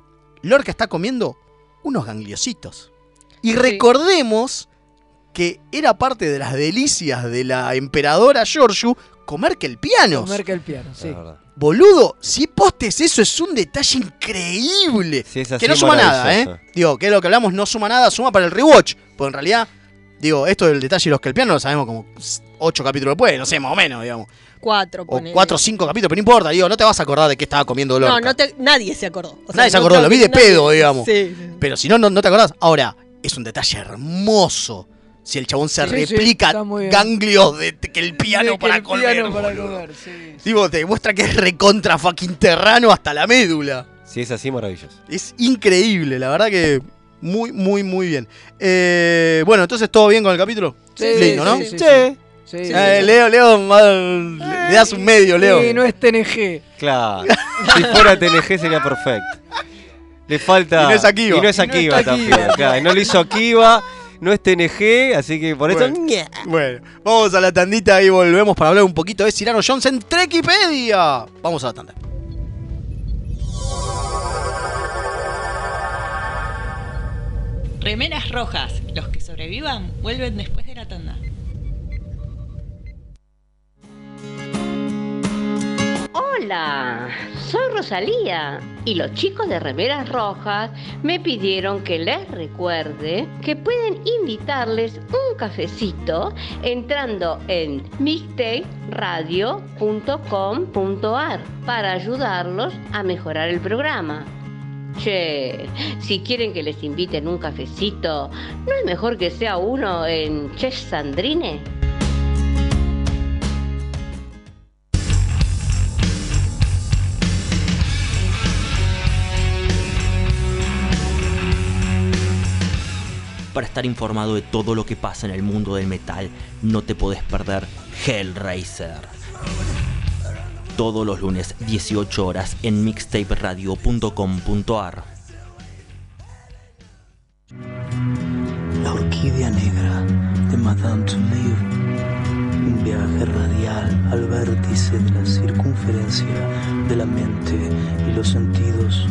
Lorca está comiendo unos gangliositos. Y recordemos que era parte de las delicias de la emperadora Giorgio comer que el piano. Comer que el piano, sí. Boludo, si postes eso es un detalle increíble. Sí, es así que no suma nada, ¿eh? Digo, que es lo que hablamos, no suma nada, suma para el rewatch. Porque en realidad, digo, esto del detalle de los que el piano lo sabemos como ocho capítulos después, no sé, más o menos, digamos. Cuatro, O ponele. cuatro o cinco capítulos, pero no importa, digo, no te vas a acordar de qué estaba comiendo Lorca. No, no te- nadie se acordó. O sea, Nadie se acordó, lo vi de nadie- pedo, digamos. Sí. Pero si no, no, no te acordás. Ahora, es un detalle hermoso. Si el chabón se Sí, replica ganglios de que el piano De que para el comer. piano para comer, sí. Digo, te demuestra que es recontra fucking terrano hasta la médula. Sí, es así maravilloso. Es increíble, la verdad que muy, muy, muy bien. Eh, bueno, entonces todo bien con el capítulo. Sí, Lindo, ¿no? sí, sí, sí. Sí, Eh, sí. Leo, Leo, mal- le das un medio, Leo. Sí, no es TNG. Claro. si fuera TNG sería perfecto. Le falta. Y no es Akiva. Y no es Y no Akiva está también. Akiva. claro, y no lo hizo Akiva. No es TNG, así que por eso. Bueno, bueno, vamos a la tandita y volvemos para hablar un poquito de Cyrano Jones en Trekipedia. Vamos a la tanda. Remeras rojas. Los que sobrevivan vuelven después de la tanda. Hola, soy Rosalía y los chicos de Remeras Rojas me pidieron que les recuerde que pueden invitarles un cafecito entrando en mixtaperadio.com.ar para ayudarlos a mejorar el programa. Che, si quieren que les inviten un cafecito, ¿no es mejor que sea uno en Chef Sandrine? Para estar informado de todo lo que pasa en el mundo del metal, no te podés perder Hellraiser. Todos los lunes, 18 horas, en mixtaperadio.com.ar. La orquídea negra de Madame Touleau. Un viaje radial al vértice de la circunferencia de la mente y los sentidos.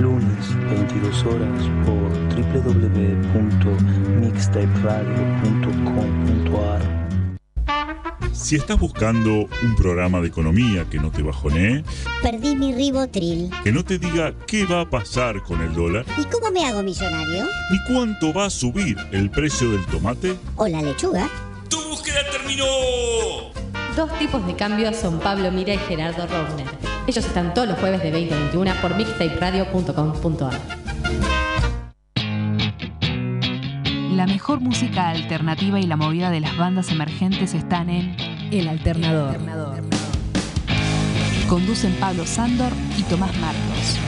Lunes, 22 horas por www.mixtaperadio.com.ar. Si estás buscando un programa de economía que no te bajonee, Perdí mi ribotril. que no te diga qué va a pasar con el dólar, ¿Y cómo me hago millonario? ni cuánto va a subir el precio del tomate, ¿O la lechuga? ¡Tu búsqueda terminó! Dos tipos de cambios son Pablo Mira y Gerardo Rovner. Ellos están todos los jueves de 20 a 21 por mixtaperadio.com.ar. La mejor música alternativa y la movida de las bandas emergentes están en El Alternador. Conducen Pablo Sándor y Tomás Marcos.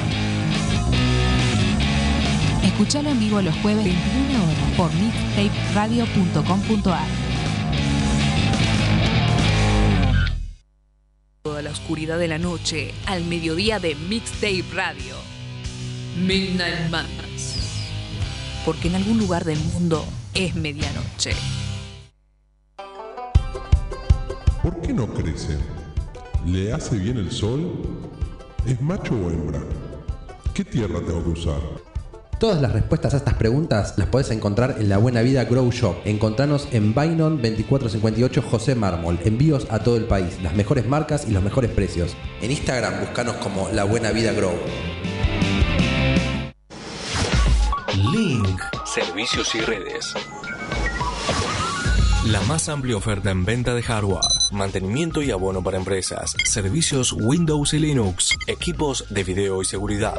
Escuchalo en vivo los jueves 21 horas por mixtaperadio.com.ar. Toda la oscuridad de la noche al mediodía de Mixtape Radio. Midnight Madness. porque en algún lugar del mundo es medianoche. ¿Por qué no crece? ¿Le hace bien el sol? ¿Es macho o hembra? ¿Qué tierra tengo que usar? Todas las respuestas a estas preguntas las podés encontrar en La Buena Vida Grow Shop. Encontranos en Bainon 2458 José Mármol. Envíos a todo el país, las mejores marcas y los mejores precios. En Instagram buscanos como La Buena Vida Grow. Link. Servicios y redes. La más amplia oferta en venta de hardware, mantenimiento y abono para empresas, servicios Windows y Linux, equipos de video y seguridad.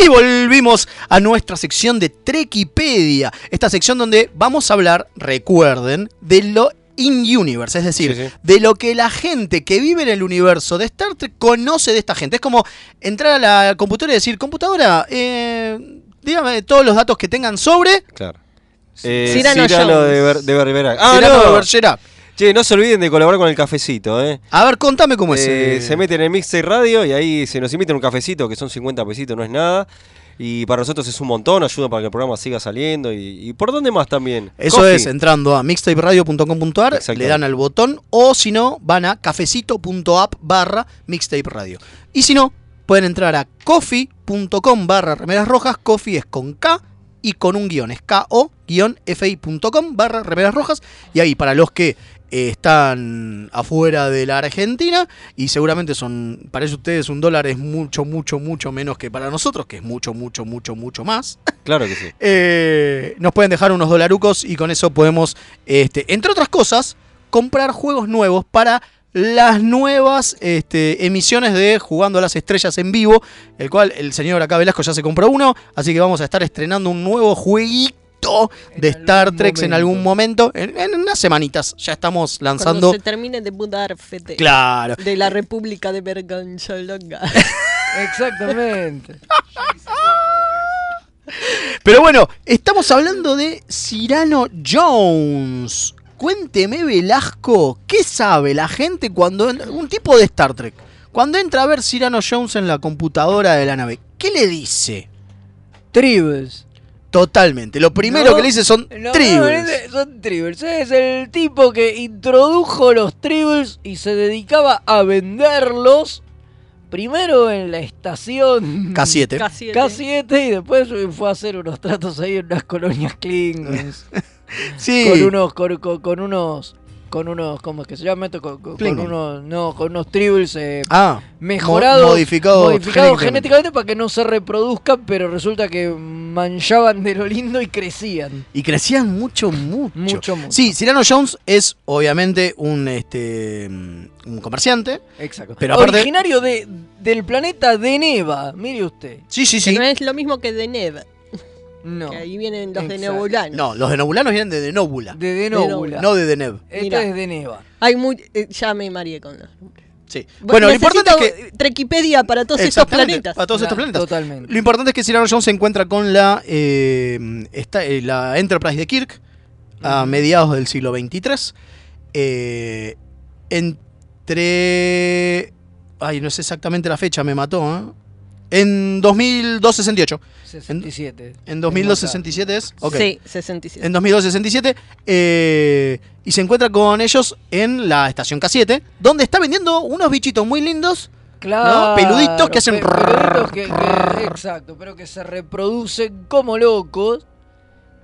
Y volvimos a nuestra sección de Trekipedia. Esta sección donde vamos a hablar, recuerden, de lo in-universe, es decir, de lo que la gente que vive en el universo de Star Trek conoce de esta gente. Es como entrar a la computadora y decir, computadora, eh, dígame todos los datos que tengan sobre... Claro. Eh, Cyrano Cyrano de. Ber- de Bergerac. Ah, Cyrano no. de Bergerac. Che, no se olviden de colaborar con el cafecito, ¿eh? A ver, contame cómo es. Eh, se meten en Mixtape Radio y ahí se nos invitan un cafecito que son 50 pesitos, no es nada. Y para nosotros es un montón, ayuda para que el programa siga saliendo. ¿Y, y por dónde más también? Eso Coffee. es entrando a mixtaperadio.com.ar, le dan al botón o si no, van a cafecito.app barra mixtape radio. Y si no, pueden entrar a coffee.com barra remeras rojas, coffee es con K y con un guion, es ko-fi.com barra remeras rojas. Y ahí para los que eh, están afuera de la Argentina y seguramente son, para ustedes un dólar es mucho, mucho, mucho menos que para nosotros, que es mucho, mucho, mucho, mucho más. Claro que sí. Eh, nos pueden dejar unos dolarucos y con eso podemos, este, entre otras cosas, comprar juegos nuevos para las nuevas este, emisiones de Jugando a las Estrellas en vivo, el cual el señor acá Velasco ya se compró uno, así que vamos a estar estrenando un nuevo jueguito de Star Trek en algún momento, en, en unas semanitas, ya estamos lanzando... Cuando se termine de mudar fete. Claro. De la República de Bergancholonga. Exactamente. Pero bueno, estamos hablando de Cyrano Jones. Cuénteme, Velasco, ¿qué sabe la gente cuando. Un tipo de Star Trek. Cuando entra a ver Cyrano Jones en la computadora de la nave, ¿qué le dice? Tribbles. Totalmente. Lo primero No, que le dice son no, tribbles. son tribbles. Es el tipo que introdujo los tribbles y se dedicaba a venderlos. Primero en la estación K7. K7 y después fue a hacer unos tratos ahí en unas colonias Klingons. Sí. Con unos, con, con- con unos, con unos, ¿cómo es que se llama esto? Con, con- con Klingon. unos, no, con unos tribbles eh, Ah, mejorados, mo- modificados modificados genéticamente. genéticamente para que no se reproduzcan, pero resulta que manchaban de lo lindo y crecían. Y crecían mucho, mucho. Mucho, mucho. Sí, Cyrano Jones es obviamente un, este, mm, un comerciante. Exacto. Pero aparte. Originario de, del planeta de Neva, mire usted. Sí, sí, Que no es lo mismo que de Neve. No. Que ahí vienen los de Exacto. Nebulano. No, los de Nobulanos vienen de Denóbula. De Denóbula. No de Denev. Este Mira. es de Neva. Hay muy, eh, ya me mareé con los nombres. Sí. Bueno, lo importante es que. Trequipedia para todos estos planetas. Para todos estos planetas. Totalmente. Lo importante es que Cyrano Jones se encuentra con la, eh, esta- eh, la Enterprise de Kirk a mediados del siglo XXIII. eh, entre. Ay, no sé exactamente la fecha, me mató. En 2268. 67. En 2267 es. Ok. Sí, 67. En 2267. eh, y se encuentra con ellos en la estación K7, donde está vendiendo unos bichitos muy lindos. Claro, ¿no? Peluditos que hacen. pe- peluditos que- que- exacto, pero que se reproducen como locos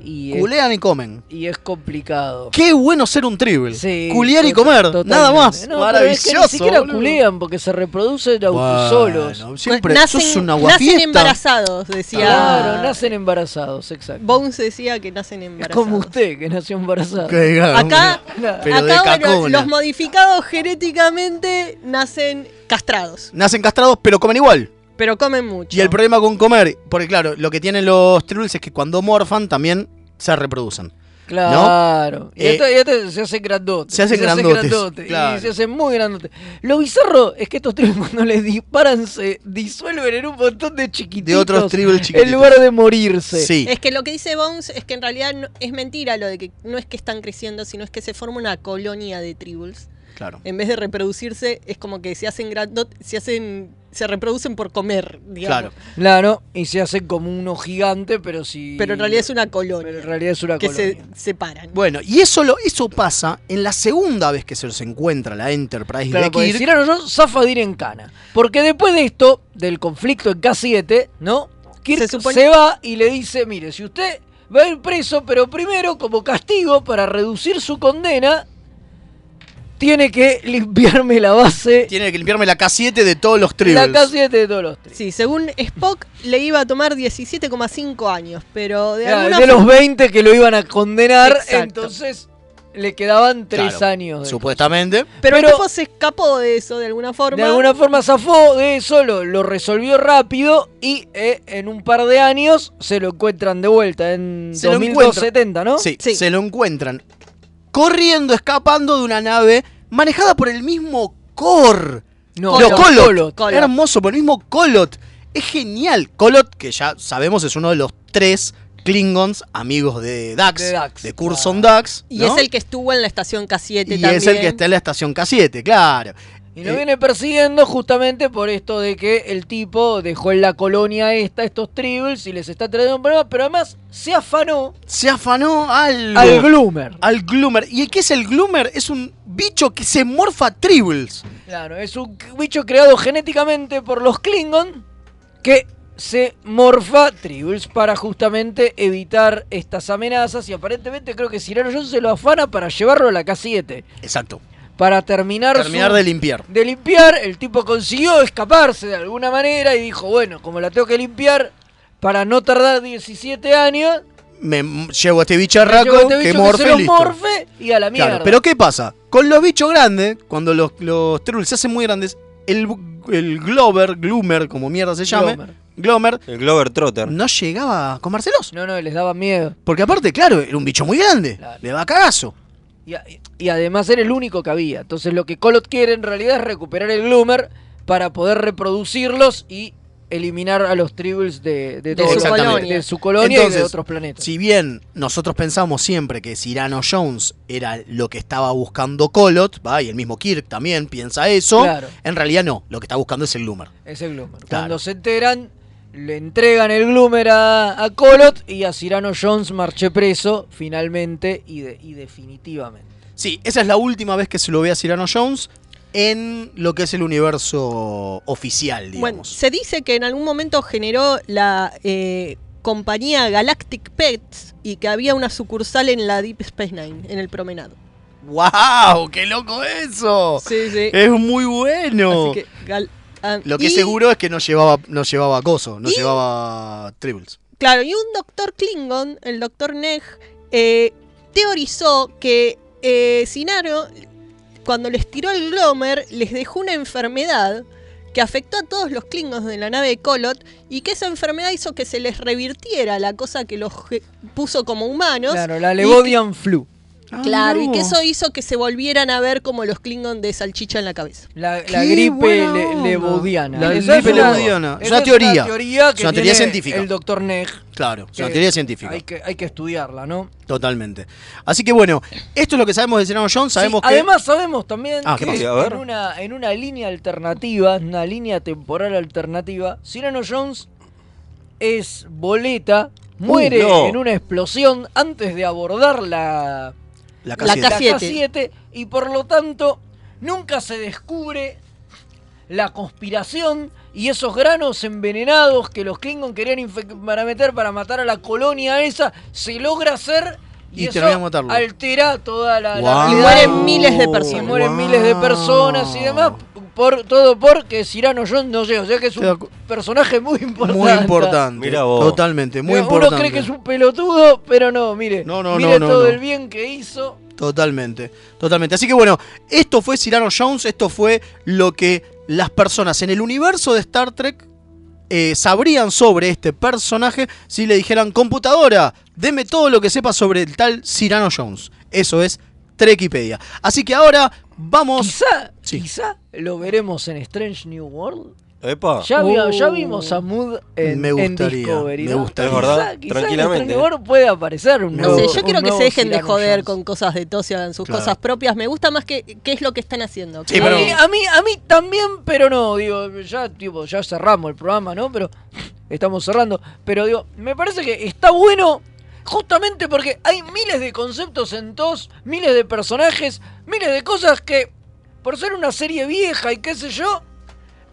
Y es, Culean y comen. y es complicado. Qué bueno ser un tribble. Sí, Culear y comer. totalmente. Nada más. No, pero es que Maravilloso. ni siquiera boludo. culean porque se reproducen autosolos. Bueno, siempre nacen, sos un nacen embarazados, decía. Claro, nacen embarazados, exacto. Bones decía que nacen Es embarazados. como usted que nació embarazado. Claro, Acá, Pero de acá bueno, los modificados genéticamente nacen castrados, Nacen castrados, pero comen igual. Pero comen mucho. Y el problema con comer, porque claro, lo que tienen los tribbles es que cuando morfan también se reproducen. Claro. Y, Eh, esto, y esto se hace grandote. se hacen grandotes, grandote, claro. Y se hacen muy grandote. Lo bizarro es que estos tribbles cuando les disparan se disuelven en un montón de chiquititos. De otros tribbles chiquititos. En lugar de morirse. Sí. Es que lo que dice Bones es que en realidad no- es mentira lo de que no es que están creciendo, sino es que se forma una colonia de tribbles. Claro. En vez de reproducirse, es como que se hacen grandot, se hacen, se reproducen por comer, digamos. Claro. Claro, y se hacen como uno gigante, pero si. Pero en realidad es una colonia. Pero en realidad es una que colonia. se separan. Bueno, y eso, lo, eso pasa en la segunda vez que se los encuentra la Enterprise Claro, de Kirk. Cyrano Jones zafa de ir en cana. Porque después de esto, del conflicto en K7, ¿no? Kirk Se se, va y le dice, mire, si usted va a ir preso, pero primero, como castigo, para reducir su condena, tiene que limpiarme la base, Tiene que limpiarme la K7 de todos los la tribbles. K7 de todos los tres. Sí, según Spock le iba a tomar 17,5 años, pero de Claro, alguna de los forma- 20 que lo iban a condenar, Exacto. entonces le quedaban tres Claro, años. de- Supuestamente. Pero, pero- el tipo se escapó de eso de alguna forma. De alguna forma zafó de eso, lo, lo resolvió rápido y eh, en un par de años se lo encuentran de vuelta en Se lo 2270, ¿no? Sí, se lo encuentran corriendo, escapando de una nave manejada por el mismo Kor. No, No, Colot. Colot. Colot. Colot. Hermoso, por el mismo Colot. Es genial. Colot, que ya sabemos es uno de los tres Klingons amigos de Dax, De Dax, de Curson Dax. Y ¿no? es el que estuvo en la estación K7 Y también. es el que está en la estación K7, claro. Y lo Eh, viene persiguiendo justamente por esto de que el tipo dejó en la colonia esta estos tribbles y les está trayendo un problema, pero además se afanó Se afanó algo. al Gloomer. Al Gloomer. ¿Y qué es el Gloomer? Es un bicho que se morfa a tribbles. Claro, es un bicho creado genéticamente por los Klingon que se morfa tribbles para justamente evitar estas amenazas y aparentemente creo que Cyrano Jones se lo afana para llevarlo a la K7. Exacto. Para terminar, Terminar su- de limpiar. de limpiar, el tipo consiguió escaparse de alguna manera y dijo, bueno, como la tengo que limpiar para no tardar 17 años, Me m- llevo a este me bicharraco llevo a este que bicho morfe se los listo. morfe y a la mierda. Claro, pero ¿qué pasa? Con los bichos grandes, cuando los, los tribbles se hacen muy grandes, el, el Glover, Gloomer, como mierda se llame, Glomer. Glomer, El Glover Trotter. no llegaba a comérselos. No, no, les daba miedo. Porque aparte, claro, era un bicho muy grande. Claro. Le da cagazo. Y, además era el único que había. Entonces lo que Colot quiere en realidad es recuperar el Gloomer para poder reproducirlos y eliminar a los tribbles de, de, De todos su colonia. de su colonia y de otros planetas. Si bien nosotros pensamos siempre que Cyrano Jones era lo que estaba buscando Colot, ¿va? y el mismo Kirk también piensa eso, Claro. en realidad no, lo que está buscando es el Gloomer. Es el Gloomer. Claro. Cuando se enteran, le entregan el Gloomer a, a Colot y a Cyrano Jones marche preso finalmente y, de- y definitivamente. Sí, esa es la última vez que se lo ve a Cyrano Jones en lo que es el universo oficial, digamos. Bueno, se dice que en algún momento generó la eh, compañía Galactic Pets y que había una sucursal en la Deep Space Nine, en el promenado. ¡Wow! ¡Qué loco eso! Sí, sí. Es muy bueno. Así que, gal- ah, Lo que y- es seguro es que no llevaba, no llevaba coso, no y- llevaba tribbles. Claro, y un doctor Klingon, el doctor Neg, eh, teorizó que eh, Sinaro, cuando les tiró el Glomer, les dejó una enfermedad que afectó a todos los Klingons de la nave de Colot y que esa enfermedad hizo que se les revirtiera la cosa que los puso como humanos. Claro, la Levodian Flu. Ah, Claro, y que eso hizo que se volvieran a ver como los Klingon de salchicha en la cabeza. La, gripe le-. La gripe una-. Es una teoría. Es que una teoría tiene científica. El doctor Neg. Claro, es una que teoría científica. Hay que, hay que estudiarla, ¿no? Totalmente. Así que bueno, esto es lo que sabemos de Cyrano Jones. Sabemos Sí, que. Además sabemos también Ah, ¿qué que en una, en una línea alternativa, una línea temporal alternativa, Cyrano Jones es boleta, muere no. en una explosión antes de abordar la, la La K7. la K7. K7 y por lo tanto nunca se descubre la conspiración y esos granos envenenados que los Klingon querían para meter para matar a la colonia esa, se logra hacer y, Y eso matarlo. altera toda la. Y mueren miles de personas. Y mueren miles de personas y demás. Por, todo porque Cyrano Jones no sé, o sea que es un personaje muy importante. Muy importante. Mirá vos. Totalmente, muy Uno importante. cree que es un pelotudo, pero no, mire. No, no, mire no, todo no. el bien que hizo. Totalmente, totalmente. Así que bueno, esto fue Cyrano Jones, esto fue lo que las personas en el universo de Star Trek eh, sabrían sobre este personaje si le dijeran, computadora, deme todo lo que sepa sobre el tal Cyrano Jones. Eso es Trekipedia. Así que ahora vamos... Quizá, quizá lo veremos en Strange New World. Epa. Ya, vi- ya Oh. vimos a Mood en, Me en Discovery. me ¿no? gustaría. Es verdad, Quizá- quizá tranquilamente. World puede aparecer un No nuevo- sé, yo quiero que se dejen de joder Jones. con cosas de tos y hagan sus Claro. cosas propias. Me gusta más que qué es lo que están haciendo. Sí, Que- pero- a, mí, a mí a mí también, pero no, digo, ya tipo, ya cerramos el programa, ¿no? Pero estamos cerrando, pero digo, me parece que está bueno justamente porque hay miles de conceptos en TOS, miles de personajes, miles de cosas que por ser una serie vieja y qué sé yo,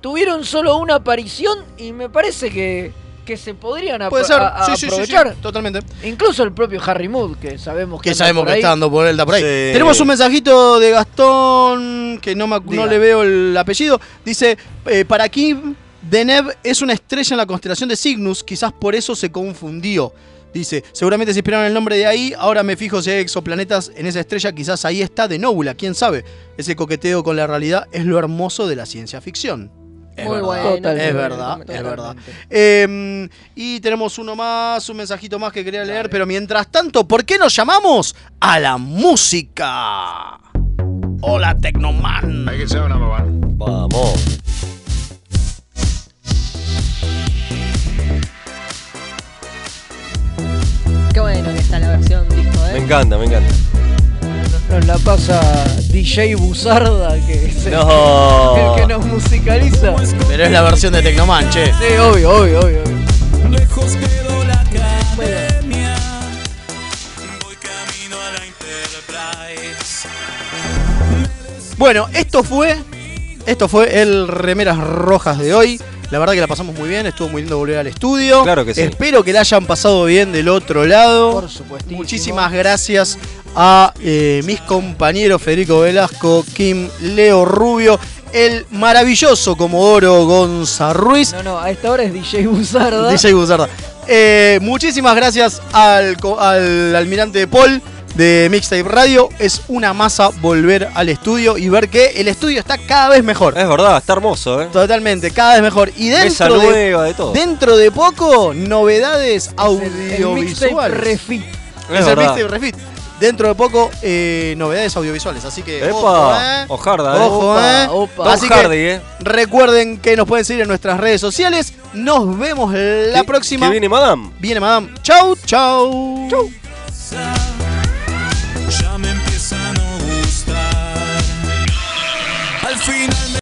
tuvieron solo una aparición y me parece que que se podrían ap- Puede ser, a- a- sí, sí, sí, sí, aprovechar. totalmente. Incluso el propio Harry Mood, que sabemos que, Que anda sabemos por que ahí. está dando vuelta por ahí. Sí. Tenemos un mensajito de Gastón, que no, me, no le veo el apellido. Dice, eh, para Kim, Deneb es una estrella en la constelación de Cygnus, quizás por eso se confundió. Dice, seguramente se inspiraron el nombre de ahí, ahora me fijo si hay exoplanetas en esa estrella, quizás ahí está de Nóbula, quién sabe. Ese coqueteo con la realidad es lo hermoso de la ciencia ficción. Es Muy verdad, bueno, Totalmente, es verdad, totalmente. es verdad. Eh, y tenemos uno más, un mensajito más que quería leer, pero mientras tanto, ¿por qué nos llamamos a la música? Hola, Tecnoman. Vamos. Qué bueno que está la versión disco, Me ¿eh? encanta, me encanta. Nos la pasa DJ Buzarda, que es el, No. el que nos musicaliza. Pero es la versión de Tecnoman, che. Sí, obvio, obvio, obvio. obvio. Lejos quedó la academia. Voy camino a la Enterprise. Bueno, esto fue. Esto fue el Remeras Rojas de hoy. La verdad que la pasamos muy bien, estuvo muy lindo volver al estudio. Claro que sí. Espero que la hayan pasado bien del otro lado. Por supuestísimo. Muchísimas gracias a eh, mis compañeros Federico Velasco, Kim, Leo Rubio, el maravilloso Comodoro Gonza Ruiz. No, no, a esta hora es DJ Buzarda. DJ Buzarda. Eh, muchísimas gracias al, al almirante Paul de Mixtape Radio. Es una masa volver al estudio y ver que el estudio está cada vez mejor. Es verdad, está hermoso, ¿eh? Totalmente, cada vez mejor. Y dentro de, nueva, de todo. dentro de poco, novedades El mixtape audiovisuales. refit. Es Es el. Mixtape Refit. Dentro de poco, eh, novedades audiovisuales. Así que, Epa, ojo, eh. ojarda, ¿eh? Ojo, Opa, eh. opa. Así que ¿eh? recuerden que nos pueden seguir en nuestras redes sociales. Nos vemos la próxima. Que viene Madame. Viene Madame. Chau, chau. Chau.